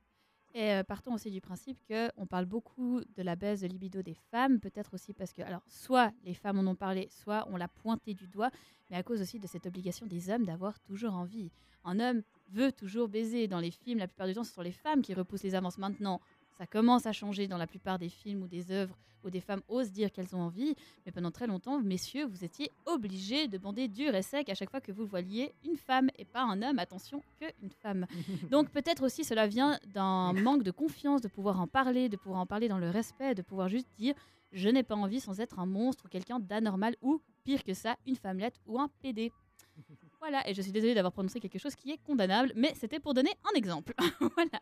Et euh, partons aussi du principe qu'on parle beaucoup de la baisse de libido des femmes, peut-être aussi parce que, alors, soit les femmes en ont parlé, soit on l'a pointé du doigt, mais à cause aussi de cette obligation des hommes d'avoir toujours envie. Un homme veut toujours baiser. Dans les films, la plupart du temps, ce sont les femmes qui repoussent les avances. Maintenant, ça commence à changer dans la plupart des films ou des œuvres où des femmes osent dire qu'elles ont envie, mais pendant très longtemps, messieurs, vous étiez obligés de bander dur et sec à chaque fois que vous voiliez une femme et pas un homme, attention, qu'une femme. Donc peut-être aussi cela vient d'un manque de confiance, de pouvoir en parler, de pouvoir en parler dans le respect, de pouvoir juste dire je n'ai pas envie sans être un monstre ou quelqu'un d'anormal ou pire que ça, une femmelette ou un PD. Voilà, et je suis désolée d'avoir prononcé quelque chose qui est condamnable, mais c'était pour donner un exemple. voilà,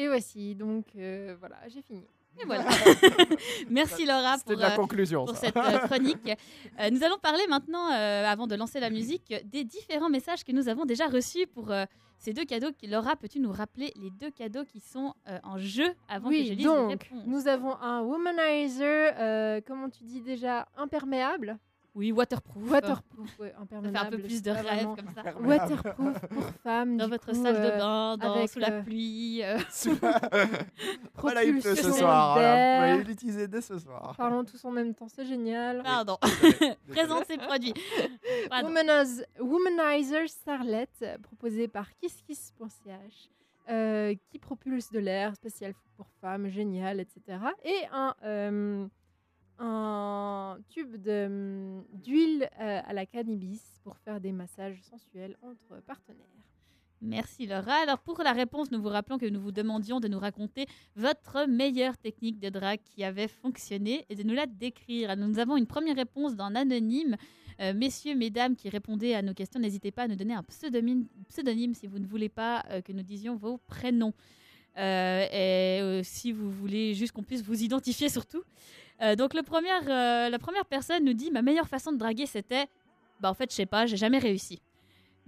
Et voici, donc euh, voilà, j'ai fini. et voilà. Merci Laura pour, la euh, conclusion pour cette euh, chronique. Euh, nous allons parler maintenant, euh, avant de lancer la musique, des différents messages que nous avons déjà reçus pour euh, ces deux cadeaux. Laura, peux-tu nous rappeler les deux cadeaux qui sont en jeu avant que je oui, lise les donc, réponses? nous avons un womanizer, comment tu dis déjà, imperméable. Oui, waterproof. Waterproof, ouais, Ça fait imperméable. un peu plus de rêve comme ça. Waterproof pour femmes. Dans votre coup, salle de euh, bain, dans, avec, sous la euh, pluie. euh. voilà il pleut ce soir voilà. vous pouvez l'utiliser dès ce soir Parlons tous en même temps, c'est génial. Pardon. Présente ces produits. Pardon. Womaniz- Womanizer Starlet, proposé par KissKiss.ch, euh, qui propulse de l'air spécial pour femmes, génial, etc. Et un, euh, un tube hum, d'huile euh, à la cannabis pour faire des massages sensuels entre partenaires. Merci Laura. Alors pour la réponse, nous vous rappelons que nous vous demandions de nous raconter votre meilleure technique de drague qui avait fonctionné et de nous la décrire. Nous avons une première réponse d'un anonyme. Euh, messieurs, mesdames qui répondaient à nos questions, n'hésitez pas à nous donner un pseudonyme, si vous ne voulez pas euh, que nous disions vos prénoms. Et si vous voulez juste qu'on puisse vous identifier surtout. Euh, donc le euh, la première personne nous dit ma meilleure façon de draguer c'était bah en fait je sais pas j'ai jamais réussi.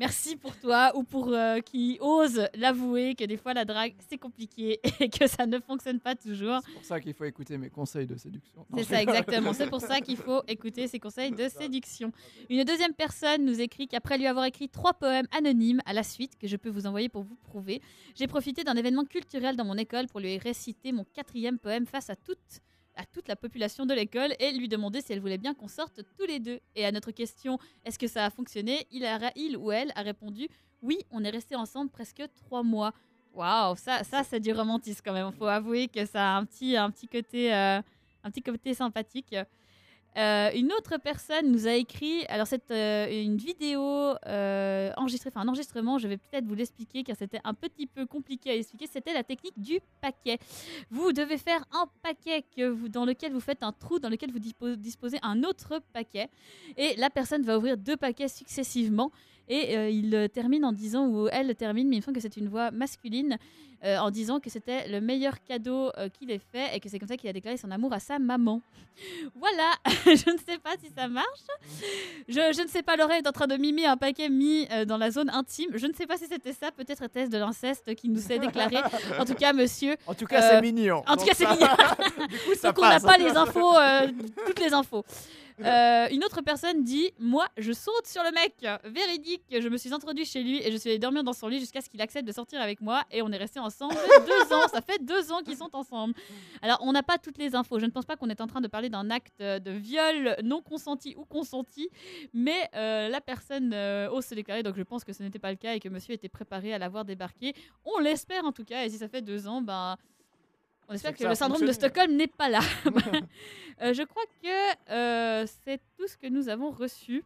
Merci pour toi ou pour euh, qui ose l'avouer que des fois la drague c'est compliqué et que ça ne fonctionne pas toujours. c'est pour ça qu'il faut écouter mes conseils de séduction C'est ça exactement. C'est pour ça qu'il faut écouter ses conseils de séduction. Une deuxième personne nous écrit qu'après lui avoir écrit trois poèmes anonymes à la suite, que je peux vous envoyer pour vous prouver, j'ai profité d'un événement culturel dans mon école pour lui réciter mon quatrième poème face à toute, à toute la population de l'école et lui demander si elle voulait bien qu'on sorte tous les deux. Et à notre question, est-ce que ça a fonctionné il, a, il ou elle a répondu, oui, on est restés ensemble presque trois mois. Waouh, ça, ça c'est du romantisme quand même. Il faut avouer que ça a un petit, un petit côté, euh, un petit côté sympathique. Euh, une autre personne nous a écrit, alors c'est euh, une vidéo euh, enregistrée, enfin un enregistrement, je vais peut-être vous l'expliquer car c'était un petit peu compliqué à expliquer, c'était la technique du paquet. Vous devez faire un paquet que dans lequel vous faites un trou, dans lequel vous dispo- disposez un autre paquet et la personne va ouvrir deux paquets successivement et euh, il euh, termine en disant, ou elle termine, mais il me semble que c'est une voix masculine, euh, en disant que c'était le meilleur cadeau euh, qu'il ait fait et que c'est comme ça qu'il a déclaré son amour à sa maman. Voilà, je ne sais pas si ça marche. Je, je ne sais pas, Laura est en train de mimer un paquet mis dans la zone intime. Je ne sais pas si c'était ça, peut-être était-ce de l'inceste qui nous s'est déclaré. En tout cas, monsieur. en tout cas c'est mignon En tout cas, c'est mignon. du coup ça Donc on n'a pas les infos, toutes les infos. Euh, une autre personne dit Moi, je saute sur le mec. Véridique, je me suis introduit chez lui et je suis allée dormir dans son lit jusqu'à ce qu'il accepte de sortir avec moi. Et on est resté ensemble deux ans. Ça fait deux ans qu'ils sont ensemble. Alors, on n'a pas toutes les infos. Je ne pense pas qu'on est en train de parler d'un acte de viol non consenti ou consenti. Mais euh, la personne euh, ose se déclarer. Donc, je pense que ce n'était pas le cas et que monsieur était préparé à l'avoir débarqué. On l'espère en tout cas. Et si ça fait deux ans, ben. On espère que que, le syndrome de. Stockholm n'est pas là. Euh, je crois que euh, c'est tout ce que nous avons reçu.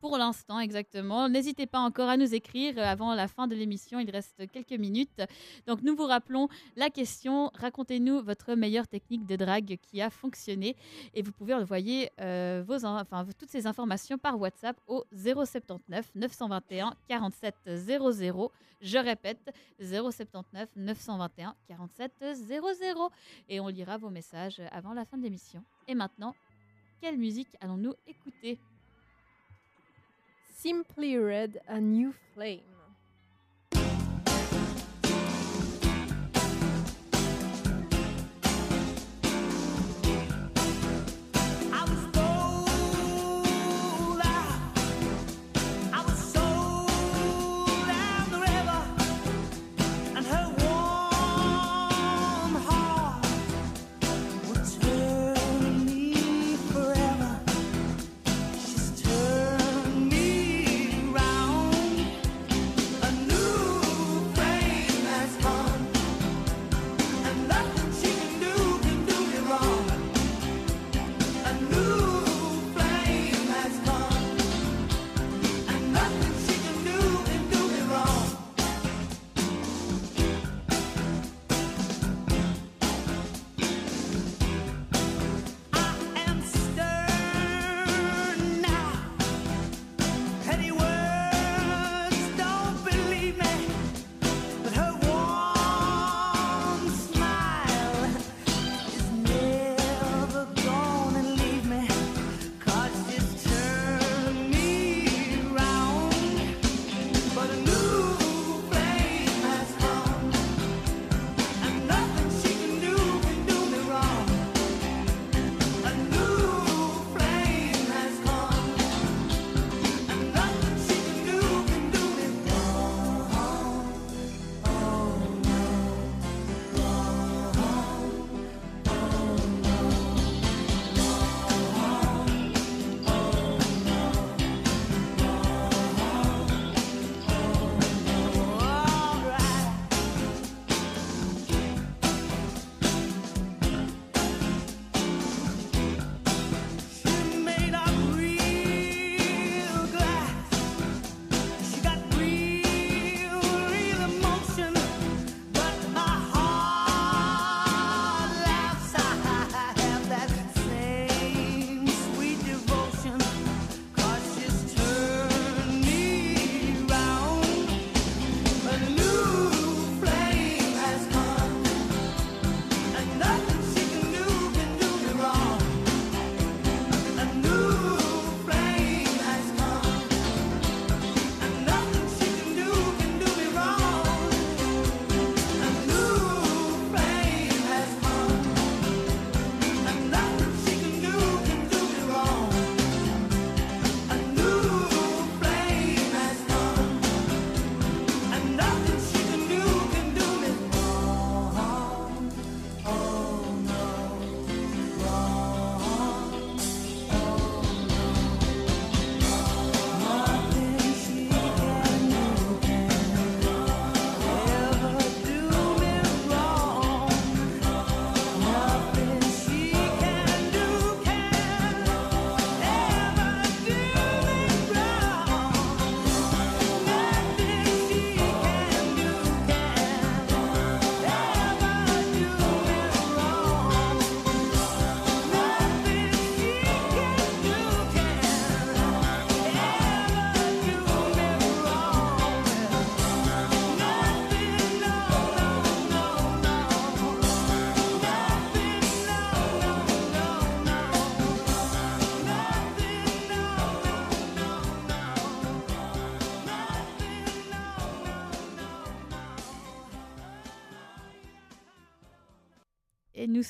Pour l'instant exactement. N'hésitez pas encore à nous écrire euh, avant la fin de l'émission. Il reste quelques minutes. Donc, nous vous rappelons la question racontez-nous votre meilleure technique de drague qui a fonctionné. Et vous pouvez envoyer euh, toutes ces informations par WhatsApp au 079 921 47 00. Je répète, 079 921 47 00. Et on lira vos messages avant la fin de l'émission. Et maintenant, quelle musique allons-nous écouter? Simply Red, A New Flame.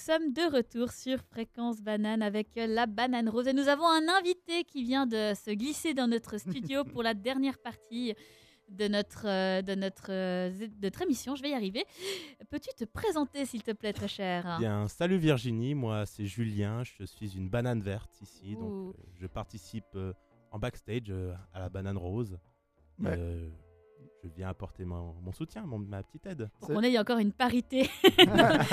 Sommes de retour sur Fréquence Banane avec euh, la banane rose. Et nous avons un invité qui vient de se glisser dans notre studio pour la dernière partie de notre, euh, de notre, euh, de notre émission. Je vais y arriver. Peux-tu te présenter, s'il te plaît, très cher? Bien, salut Virginie, moi c'est Julien, je suis une banane verte ici, Ouh. donc euh, je participe euh, en backstage euh, à la banane rose. Ouais. Euh, je viens apporter mon, mon soutien, mon- ma petite aide. Pour qu'on ait encore une parité.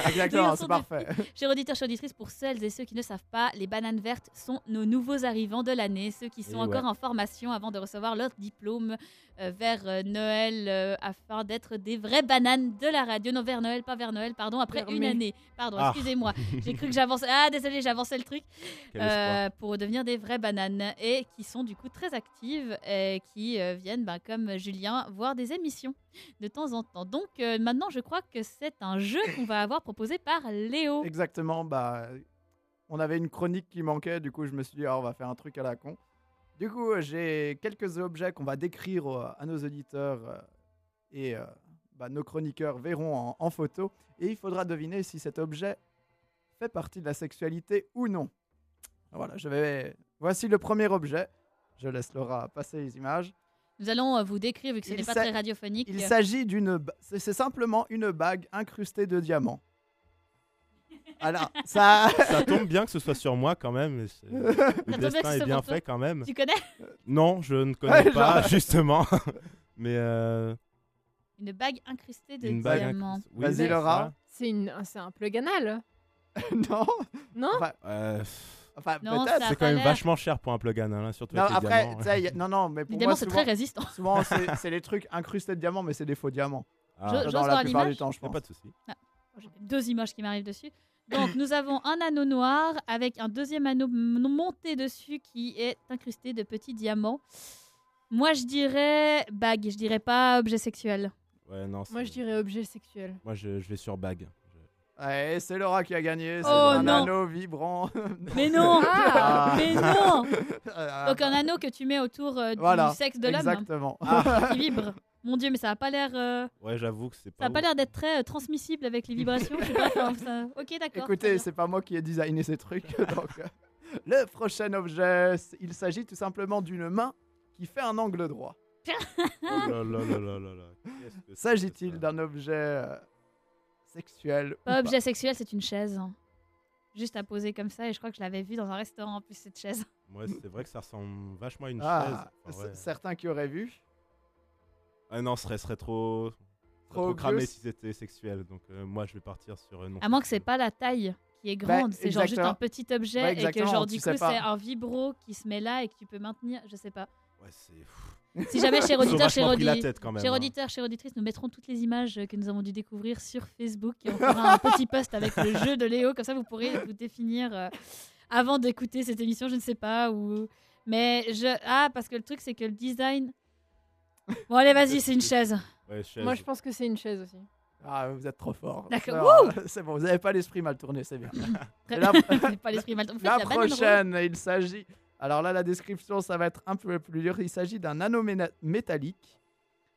Exactement, Des c'est parfait. Chers auditeurs, chers auditrices, pour celles et ceux qui ne savent pas, les bananes vertes sont nos nouveaux arrivants de l'année, ceux qui sont Et encore ouais. en formation avant de recevoir leur diplôme vers euh, Noël euh, afin d'être des vraies bananes de la radio. Non, vers Noël, pas vers Noël, pardon, après une année. Pardon, Ah. excusez-moi. J'ai cru que j'avançais. Ah, désolé, j'avançais le truc. Euh, pour devenir des vraies bananes et qui sont du coup très actives et qui euh, viennent, ben, comme Julien, voir des émissions de temps en temps. Donc euh, maintenant, je crois que c'est un jeu qu'on va avoir proposé par Léo. Exactement, bah, on avait une chronique qui manquait, du coup je me suis dit, ah, on va faire un truc à la con. Du coup, j'ai quelques objets qu'on va décrire euh, à nos auditeurs euh, et euh, bah, nos chroniqueurs verront en, en photo. Et il faudra deviner si cet objet fait partie de la sexualité ou non. Voilà, je vais. Voici le premier objet. Je laisse Laura passer les images. Nous allons vous décrire, vu que ce n'est pas très radiophonique. Il s'agit d'une. c'est simplement une bague incrustée de diamants. Alors, ça. Ça tombe bien que ce soit sur moi quand même. Le destin est bien fait quand même. Tu connais? Non, je ne Ouais, connais pas, genre- justement. Mais euh, Une bague incrustée de diamants. Oui, Vas-y, c'est Laura. C'est une, c'est un plug anal. non. Non? Enfin. Euh, enfin, peut-être. c'est quand même vachement cher pour un plug in, hein, surtout Non, avec les après, diamants. y a- non, non, mais pour Les moi, diamants, c'est très résistant. souvent c'est les trucs incrustés de diamants, mais c'est des faux diamants. Ah, Je- Dans la plupart du l'image temps, je pense. pas de souci. J'ai deux images qui m'arrivent dessus. Donc, nous avons un anneau noir avec un deuxième anneau monté dessus qui est incrusté de petits diamants. Moi, je dirais bague, je dirais pas objet sexuel. Ouais, non, Moi, je dirais objet sexuel. Moi, je, je vais sur bague. Ouais, c'est Laura qui a gagné. C'est Oh, un non. anneau vibrant. Mais non Ah Mais non Ah, Donc, un anneau que tu mets autour euh, du Voilà, sexe de l'homme Exactement. qui vibre. Mon Dieu, mais ça a pas l'air. euh, Ouais, j'avoue que c'est Ça pas. a pas ouf. l'air d'être très euh, transmissible avec les vibrations. je sais pas, enfin, ça- Ok, d'accord. Écoutez, c'est pas moi qui ai designé ces trucs. donc, euh, le prochain objet, c- il s'agit tout simplement d'une main qui fait un angle droit. Oh là là là là là là. Qu'est-ce que c'est que S'agit-il ça d'un objet euh, sexuel ou Pas objet sexuel, c'est une chaise. Juste à poser comme ça, et je crois que je l'avais vu dans un restaurant en plus, cette chaise. Ouais, c'est vrai que ça ressemble vachement à une Ah, chaise. Enfin, c- ouais. certains qui auraient vu. Ah non, ce serait, serait trop. Trop Trop, cramé si c'était sexuel. Donc euh, moi, je vais partir sur euh, non. À moins que c'est pas la taille qui est Bah, grande, c'est genre juste un petit objet Ouais, et que genre du coup c'est un vibro qui se met là et que tu peux maintenir, je sais pas. Ouais, c'est. Si jamais chez auditeur, chez audi- tête quand même. Chers hein. nous mettrons toutes les images que nous avons dû découvrir sur Facebook et on fera un petit post avec le jeu de Léo, comme ça vous pourrez vous définir euh, avant d'écouter cette émission, je ne sais pas. Ou... Mais je. Ah, parce que le truc, c'est que le design. Bon, allez, vas-y, c'est une chaise. Ouais, chaise. Moi, je pense que c'est une chaise aussi. Ah, vous êtes trop fort. D'accord. Alors, C'est bon, vous n'avez pas l'esprit mal tourné, c'est bien. Très- La- pas l'esprit mal. Faites La la prochaine, il s'agit. Alors là, la description, ça va être un peu plus dur. Il s'agit d'un anneau métallique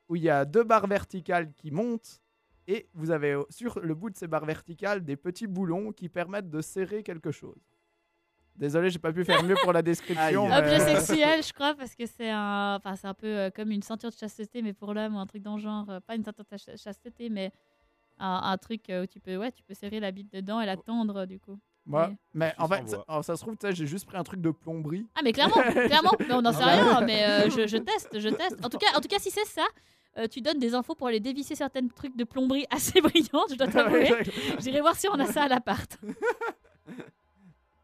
où il y a deux barres verticales qui montent et vous avez sur le bout de ces barres verticales des petits boulons qui permettent de serrer quelque chose. Désolé, j'ai pas pu faire mieux pour la description. Aïe. Objet sexuel, je crois, parce que c'est un, enfin c'est un peu euh, comme une ceinture de chasteté, mais pour l'homme ou un truc dans le genre, euh, pas une ceinture de ch- chasteté, mais un, un truc euh, où tu peux, ouais, tu peux serrer la bite dedans et la tendre du coup. Moi- Mais- en fait, sans ça, voix. alors, ça se trouve, tu sais, j'ai juste pris un truc de plomberie. Ah mais clairement, clairement, mais on n'en sait Ah rien, mais euh, je, je teste, je teste. En tout cas, en tout cas, si c'est ça. euh, tu donnes des infos pour aller dévisser certains trucs de plomberie assez brillantes, je dois t'avouer. J'irai voir si on a ça à l'appart.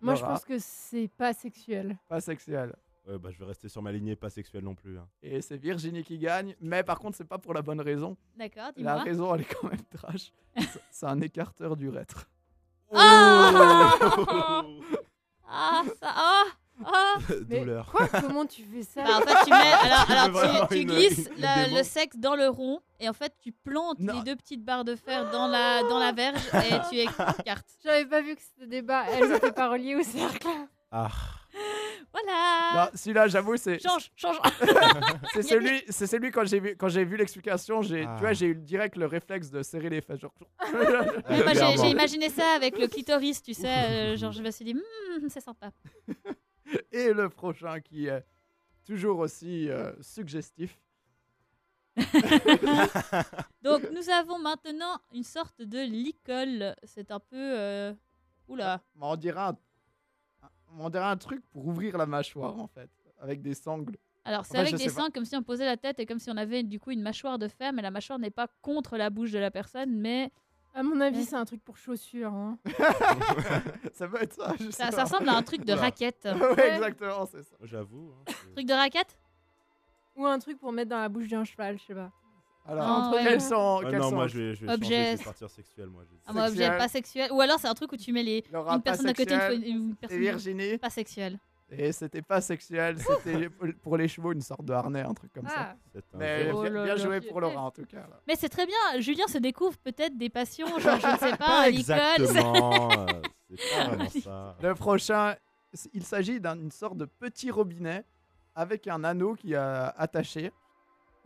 Moi, je pense que c'est pas sexuel. Pas sexuel. Ouais, bah, je vais rester sur ma lignée pas sexuelle non plus. hein. Et c'est Virginie qui gagne, mais par contre, c'est pas pour la bonne raison. D'accord, La dis-moi. raison, elle est quand même trash. C'est- c'est un écarteur d'urètre. Ah Ah, ça, ah, ah. Mais Douleur. Quoi Comment tu fais ça Bah, en fait, tu mets, alors, Tu alors, glisses une la- démo le sexe dans le rond et en fait, tu plantes Non. les deux petites barres de fer dans la, dans la verge et tu écartes. J'avais pas vu que c'était des bas. Elles étaient pas reliées au cercle. Ah, Voilà. Non, celui-là, j'avoue, c'est Change, change. c'est celui, c'est celui quand j'ai vu quand j'ai vu l'explication, j'ai Ah. tu vois, j'ai eu direct le réflexe de serrer les fesses. Genre... Ouais, moi, j'ai imaginé ça avec le clitoris, tu sais. euh, genre, je me suis dit, Hmm, c'est sympa. Et le prochain qui est toujours aussi euh, suggestif. Donc, nous avons maintenant une sorte de licol. C'est un peu. euh, Oula. On dirait un, on dirait un truc pour ouvrir la mâchoire en fait, avec des sangles. Alors, c'est Enfin, avec je des sais pas. seins, comme si on posait la tête et comme si on avait du coup une mâchoire de femme, et la mâchoire n'est pas contre la bouche de la personne, mais À mon avis, Ouais. c'est un truc pour chaussures. hein. ça peut être ça. je sais ça, ça pas. ressemble à un truc de raquette. ouais, exactement, c'est ça. J'avoue. hein, c'est- truc de raquette? Ou un truc pour mettre dans la bouche d'un cheval, je sais pas. Alors, Ah, ouais. quels sont. Ah quels non, sont moi je vais, je vais Objet. changer, je vais partir sexuel. Moi, je- Ah, moi, objet pas sexuel. Ou alors, c'est un truc où tu mets les... Laura, une personne à côté, une, une Et personne Virginie. pas sexuelle. Et c'était pas sexuel, c'était pour les chevaux une sorte de harnais, un truc comme ça. Ah, Mais jeu. Oh bien, là. joué pour Laura en tout cas. là. Mais c'est très bien. Julien se découvre peut-être des passions, genre, je ne sais pas, à l'école. Exactement. c'est pas vraiment ça. Le prochain, il s'agit d'une sorte de petit robinet avec un anneau qui est attaché.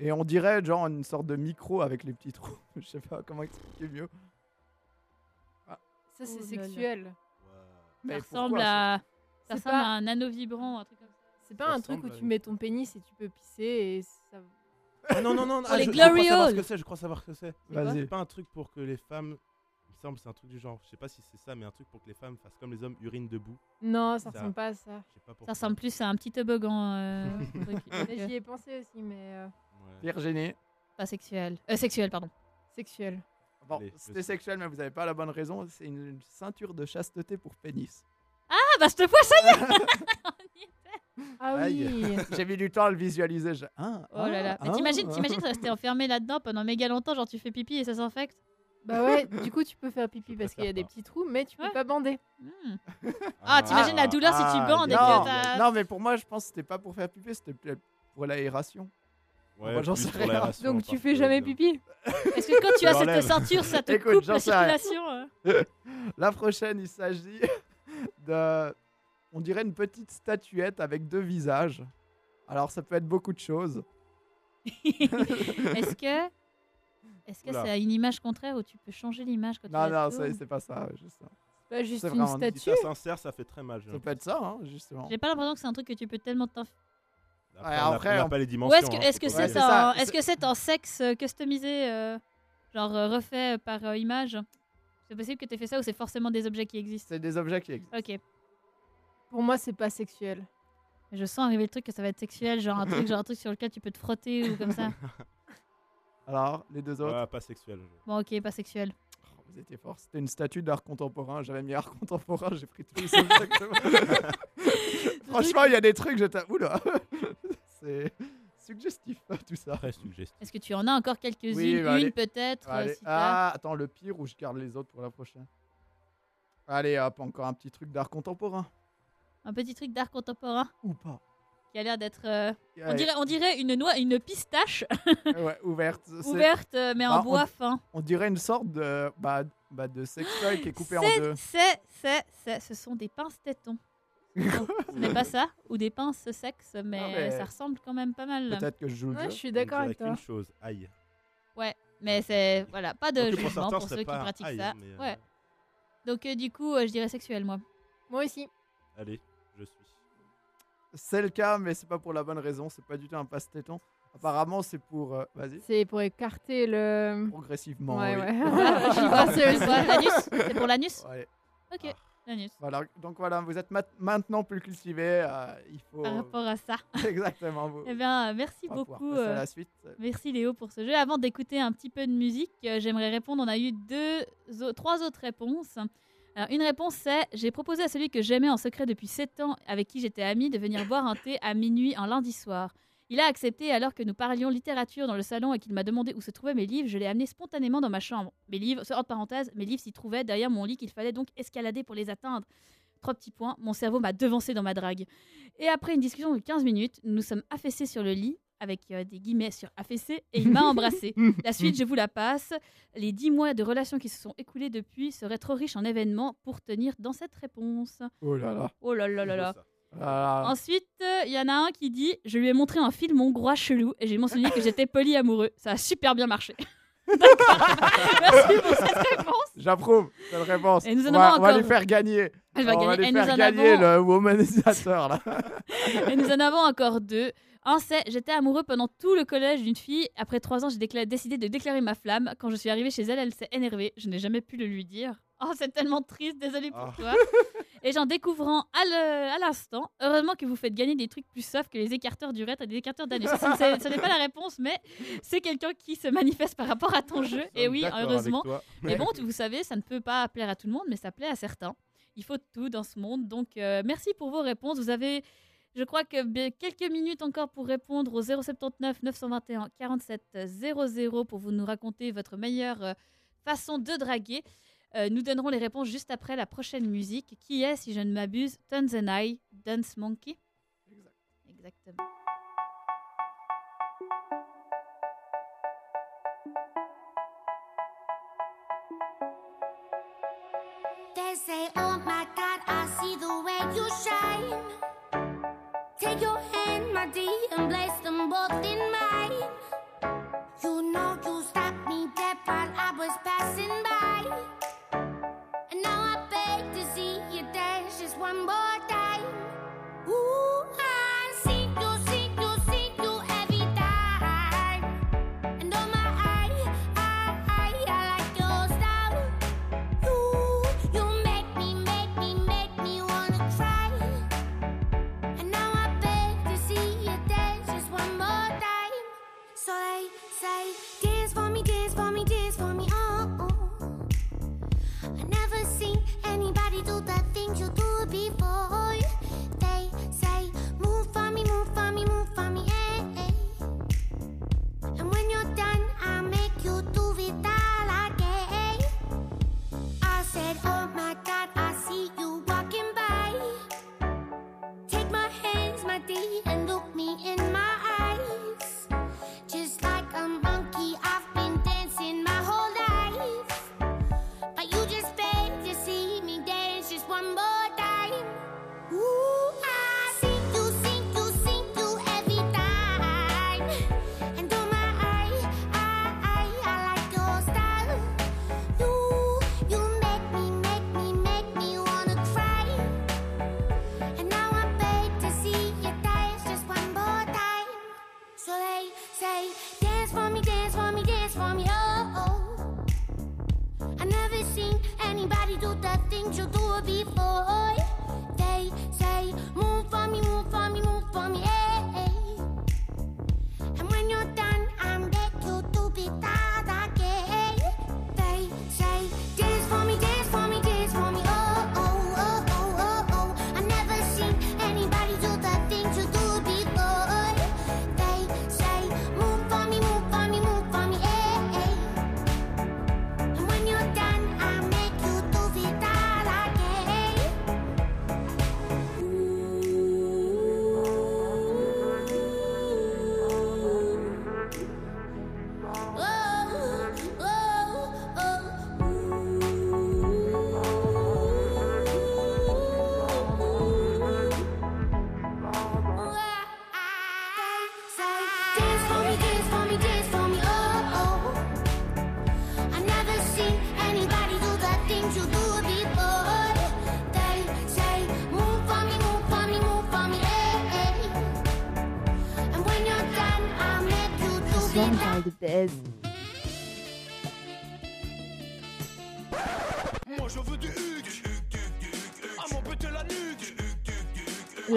Et on dirait genre une sorte de micro avec les petits trous. Je sais pas comment expliquer mieux. ça, c'est Oh sexuel. Ouais. Mais ça ressemble pourquoi, à... Ça C'est ressemble pas- à un anneau vibrant, un truc comme ça. C'est pas Ça un truc où tu mets ton pénis et tu peux pisser et ça. Ah non, non, non. Ah, les je, je crois savoir ce que c'est, je crois savoir ce que c'est. C'est pas un truc pour que les femmes. Il me semble c'est un truc du genre. Je sais pas si c'est ça, mais un truc pour que les femmes fassent comme les hommes, urinent debout. Non, ça Ça- ressemble pas à ça. Pas. Ça ressemble plus à un petit toboggan. euh, J'y ai pensé aussi, mais euh, Ouais. Virginie. pas sexuel. Euh, sexuel, pardon. sexuel. Bon, c'était sexuel, mais vous avez pas la bonne raison. C'est une, une ceinture de chasteté pour pénis. Ah bah cette fois, ça y est. Ah oui. J'ai mis du temps à le visualiser. je- Ah, Oh là là. ah, Mais t'imagines, ah. t'imagines rester enfermé là-dedans pendant méga longtemps, genre tu fais pipi et ça s'infecte bah ouais, du coup, tu peux faire pipi parce qu'il y a des petits trous, mais tu peux Ouais. pas bander. Hmm. Ah, t'imagines la douleur si tu bandes et que non, t'as- non, mais pour moi, je pense que c'était pas pour faire pipi, c'était peut-être pour l'aération. Ouais, Moi, j'en plus sais pour rien. l'aération, Donc tu parce fais que, jamais pipi? Est-ce que quand tu as cette ceinture, ça te Écoute, coupe j'en la sais rien. circulation euh La prochaine, il s'agit de. On dirait une petite statuette avec deux visages. Alors, ça peut être beaucoup de choses. Est-ce que. Est-ce que c'est une image contraire où tu peux changer l'image quand Non, non, c'est pas ça. juste ça. Pas juste une vraiment- Si statue. ça s'insère, ça fait très mal. Ça peut être ça, hein, justement. J'ai pas l'impression que c'est un truc que tu peux tellement. Après, Ouais, on a- après, on pas les dimensions. est-ce que hein, est-ce que faut c'est ça, est-ce que c'est en sexe euh, customisé euh, genre euh, refait par euh, image C'est possible que tu aies fait ça ou c'est forcément des objets qui existent? C'est des objets qui existent. OK. Pour moi, c'est pas sexuel. Mais Je sens arriver le truc que ça va être sexuel, genre un truc genre un truc sur lequel tu peux te frotter ou comme ça. Alors, les deux autres, Ouais, pas sexuel. Bon, OK, pas sexuel. oh, vous étiez forts. C'était une statue d'art contemporain. J'avais mis art contemporain, j'ai pris tous les. Franchement, il y a des trucs, j'étais. Oula C'est suggestif, tout ça. Très suggestif. Est-ce que tu en as encore quelques-unes Oui, bah, Une peut-être euh, si Ah, attends, le pire ou je garde les autres pour la prochaine? Allez, hop, encore un petit truc d'art contemporain. Un petit truc d'art contemporain? Ou pas. qui a l'air d'être euh, on dirait on dirait une noix une pistache ouais, ouverte. Ouverte euh, mais en Ah, on- bois fin. On dirait une sorte de, bah, bah, de sextoy qui est coupé en deux. C'est, c'est, c'est, ce sont des pinces tétons. Ce n'est pas ça, ou des pinces sexes, mais, Non, mais- ça ressemble quand même pas mal. Peut-être que je joue le Ouais, jeu. je suis d'accord avec toi. qu'une chose. Aïe. Mais c'est, voilà, pas de pour jugement certains, pour ce ceux qui pratiquent aïe, ça. mais, euh, Ouais. Donc euh, du coup, euh, je dirais sexuel, moi. Moi aussi. Allez, je suis. C'est le cas, mais c'est pas pour la bonne raison. C'est pas du tout un passe-téton. Apparemment, c'est pour. euh, Vas-y. C'est pour écarter le. Progressivement. Ouais, oui. ouais. J'y pensais C'est pour l'anus Ouais. Ok, Ah. Voilà. Donc voilà, vous êtes maintenant plus cultivé. euh, il faut. Par rapport à ça. Exactement. Vous. Eh bien, euh, merci beaucoup. à euh, la suite. Merci Léo pour ce jeu. Avant d'écouter un petit peu de musique, euh, j'aimerais répondre. On a eu deux, trois autres réponses. Alors, une réponse c'est j'ai proposé à celui que j'aimais en secret depuis 7 ans, avec qui j'étais amie, de venir boire un thé à minuit un lundi soir. Il a accepté alors que nous parlions littérature dans le salon et qu'il m'a demandé où se trouvaient mes livres. Je l'ai amené spontanément dans ma chambre. Mes livres, entre parenthèses, mes livres s'y trouvaient derrière mon lit qu'il fallait donc escalader pour les atteindre. Trois petits points, mon cerveau m'a devancé dans ma drague. Et après une discussion de 15 minutes, nous nous sommes affaissés sur le lit, avec euh, des guillemets sur affaissé, et il m'a embrassé. La suite, je vous la passe. Les 10 mois de relations qui se sont écoulés depuis seraient trop riches en événements pour tenir dans cette réponse. Oh là là. Oh là là là là. Ensuite, euh, il y en a un qui dit Je lui ai montré un film hongrois chelou et j'ai mentionné que j'étais polyamoureux. Ça a super bien marché. D'accord. Merci pour cette réponse. J'approuve cette réponse. Et nous en on, va, on va lui faire gagner. Je on va gagner. lui Et faire gagner avons- le womanisateur là. Et nous en avons encore deux. Un, c'est j'étais amoureux pendant tout le collège d'une fille. Après trois ans, j'ai décla- décidé de déclarer ma flamme. Quand je suis arrivée chez elle, elle s'est énervée. Je n'ai jamais pu le lui dire. Oh, c'est tellement triste. Désolée pour Ah. toi. Et j'en découvrant à l'instant, heureusement que vous faites gagner des trucs plus soft que les écarteurs d'urètre et des écarteurs d'anus. Ce n'est pas la réponse, mais c'est quelqu'un qui se manifeste par rapport à ton jeu. Et oui, heureusement. Mais bon, vous savez, ça ne peut pas plaire à tout le monde, mais ça plaît à certains. Il faut tout dans ce monde. Donc, euh, merci pour vos réponses. Vous avez, je crois que quelques minutes encore pour répondre au 079 921 47 00 pour vous nous raconter votre meilleure euh, façon de draguer. Euh, nous donnerons les réponses juste après la prochaine musique, qui est, si je ne m'abuse, Tons and I, Dance Monkey? Exactement. They say, Oh my God, I see the way you shine. Take your hand, my dear, and place them both in mine. one boy.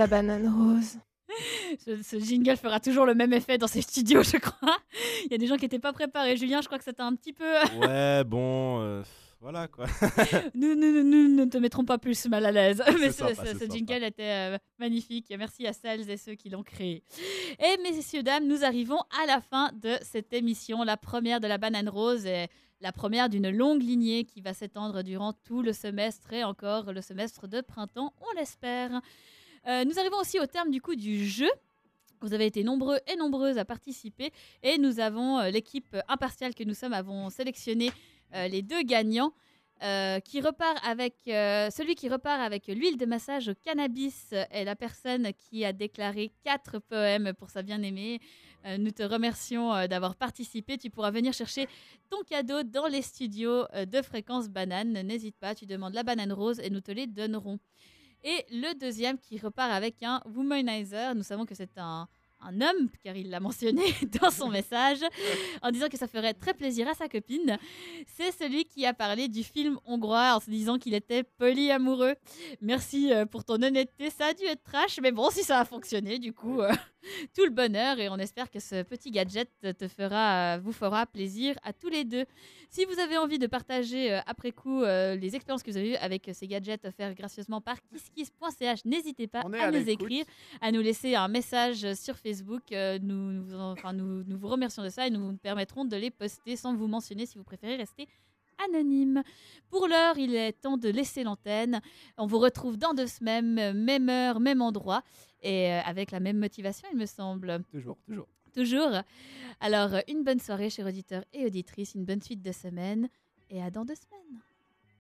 La banane rose. Ce, ce jingle fera toujours le même effet dans ces studios, je crois. Il y a des gens qui n'étaient pas préparés. Julien, je crois que c'était un petit peu. Ouais, bon, euh, voilà quoi. nous, nous, nous, nous ne te mettrons pas plus mal à l'aise. Mais ce, sympa, ce- c'est ce sympa. jingle était euh, magnifique. Merci à celles et ceux qui l'ont créé. Et messieurs, dames, nous arrivons à la fin de cette émission, la première de la banane rose et la première d'une longue lignée qui va s'étendre durant tout le semestre et encore le semestre de printemps, on l'espère. Euh, nous arrivons aussi au terme du coup du jeu. Vous avez été nombreux et nombreuses à participer et nous avons euh, l'équipe impartiale que nous sommes avons sélectionné euh, les deux gagnants. qui repart avec celui qui repart avec l'huile de massage au cannabis est la personne qui a déclaré quatre poèmes pour sa bien-aimée. Nous te remercions d'avoir participé. Tu pourras venir chercher ton cadeau dans les studios de Fréquence Banane. N'hésite pas, tu demandes la banane rose et nous te les donnerons. Et le deuxième qui repart avec un womanizer. Nous savons que c'est un, un homme, car il l'a mentionné dans son message, en disant que ça ferait très plaisir à sa copine. C'est celui qui a parlé du film hongrois en se disant qu'il était polyamoureux. Merci euh, pour ton honnêteté, ça a dû être trash, mais bon, si ça a fonctionné, du coup, euh, tout le bonheur et on espère que ce petit gadget te fera, euh, vous fera plaisir à tous les deux. Si vous avez envie de partager euh, après coup euh, les expériences que vous avez eues avec ces gadgets offerts gracieusement par kisskiss.ch, n'hésitez pas à, à nous écrire, à nous laisser un message sur Facebook. Euh, nous, nous, vous en- enfin, nous, nous vous remercions de ça et nous vous permettrons de les poster sans vous mentionner si vous préférez rester anonyme. Pour l'heure, il est temps de laisser l'antenne. On vous retrouve dans deux semaines, même heure, même endroit, et euh, avec la même motivation, il me semble. Toujours, toujours. Toujours. Alors, une bonne soirée, chers auditeurs et auditrices, une bonne suite de semaine, et à dans deux semaines.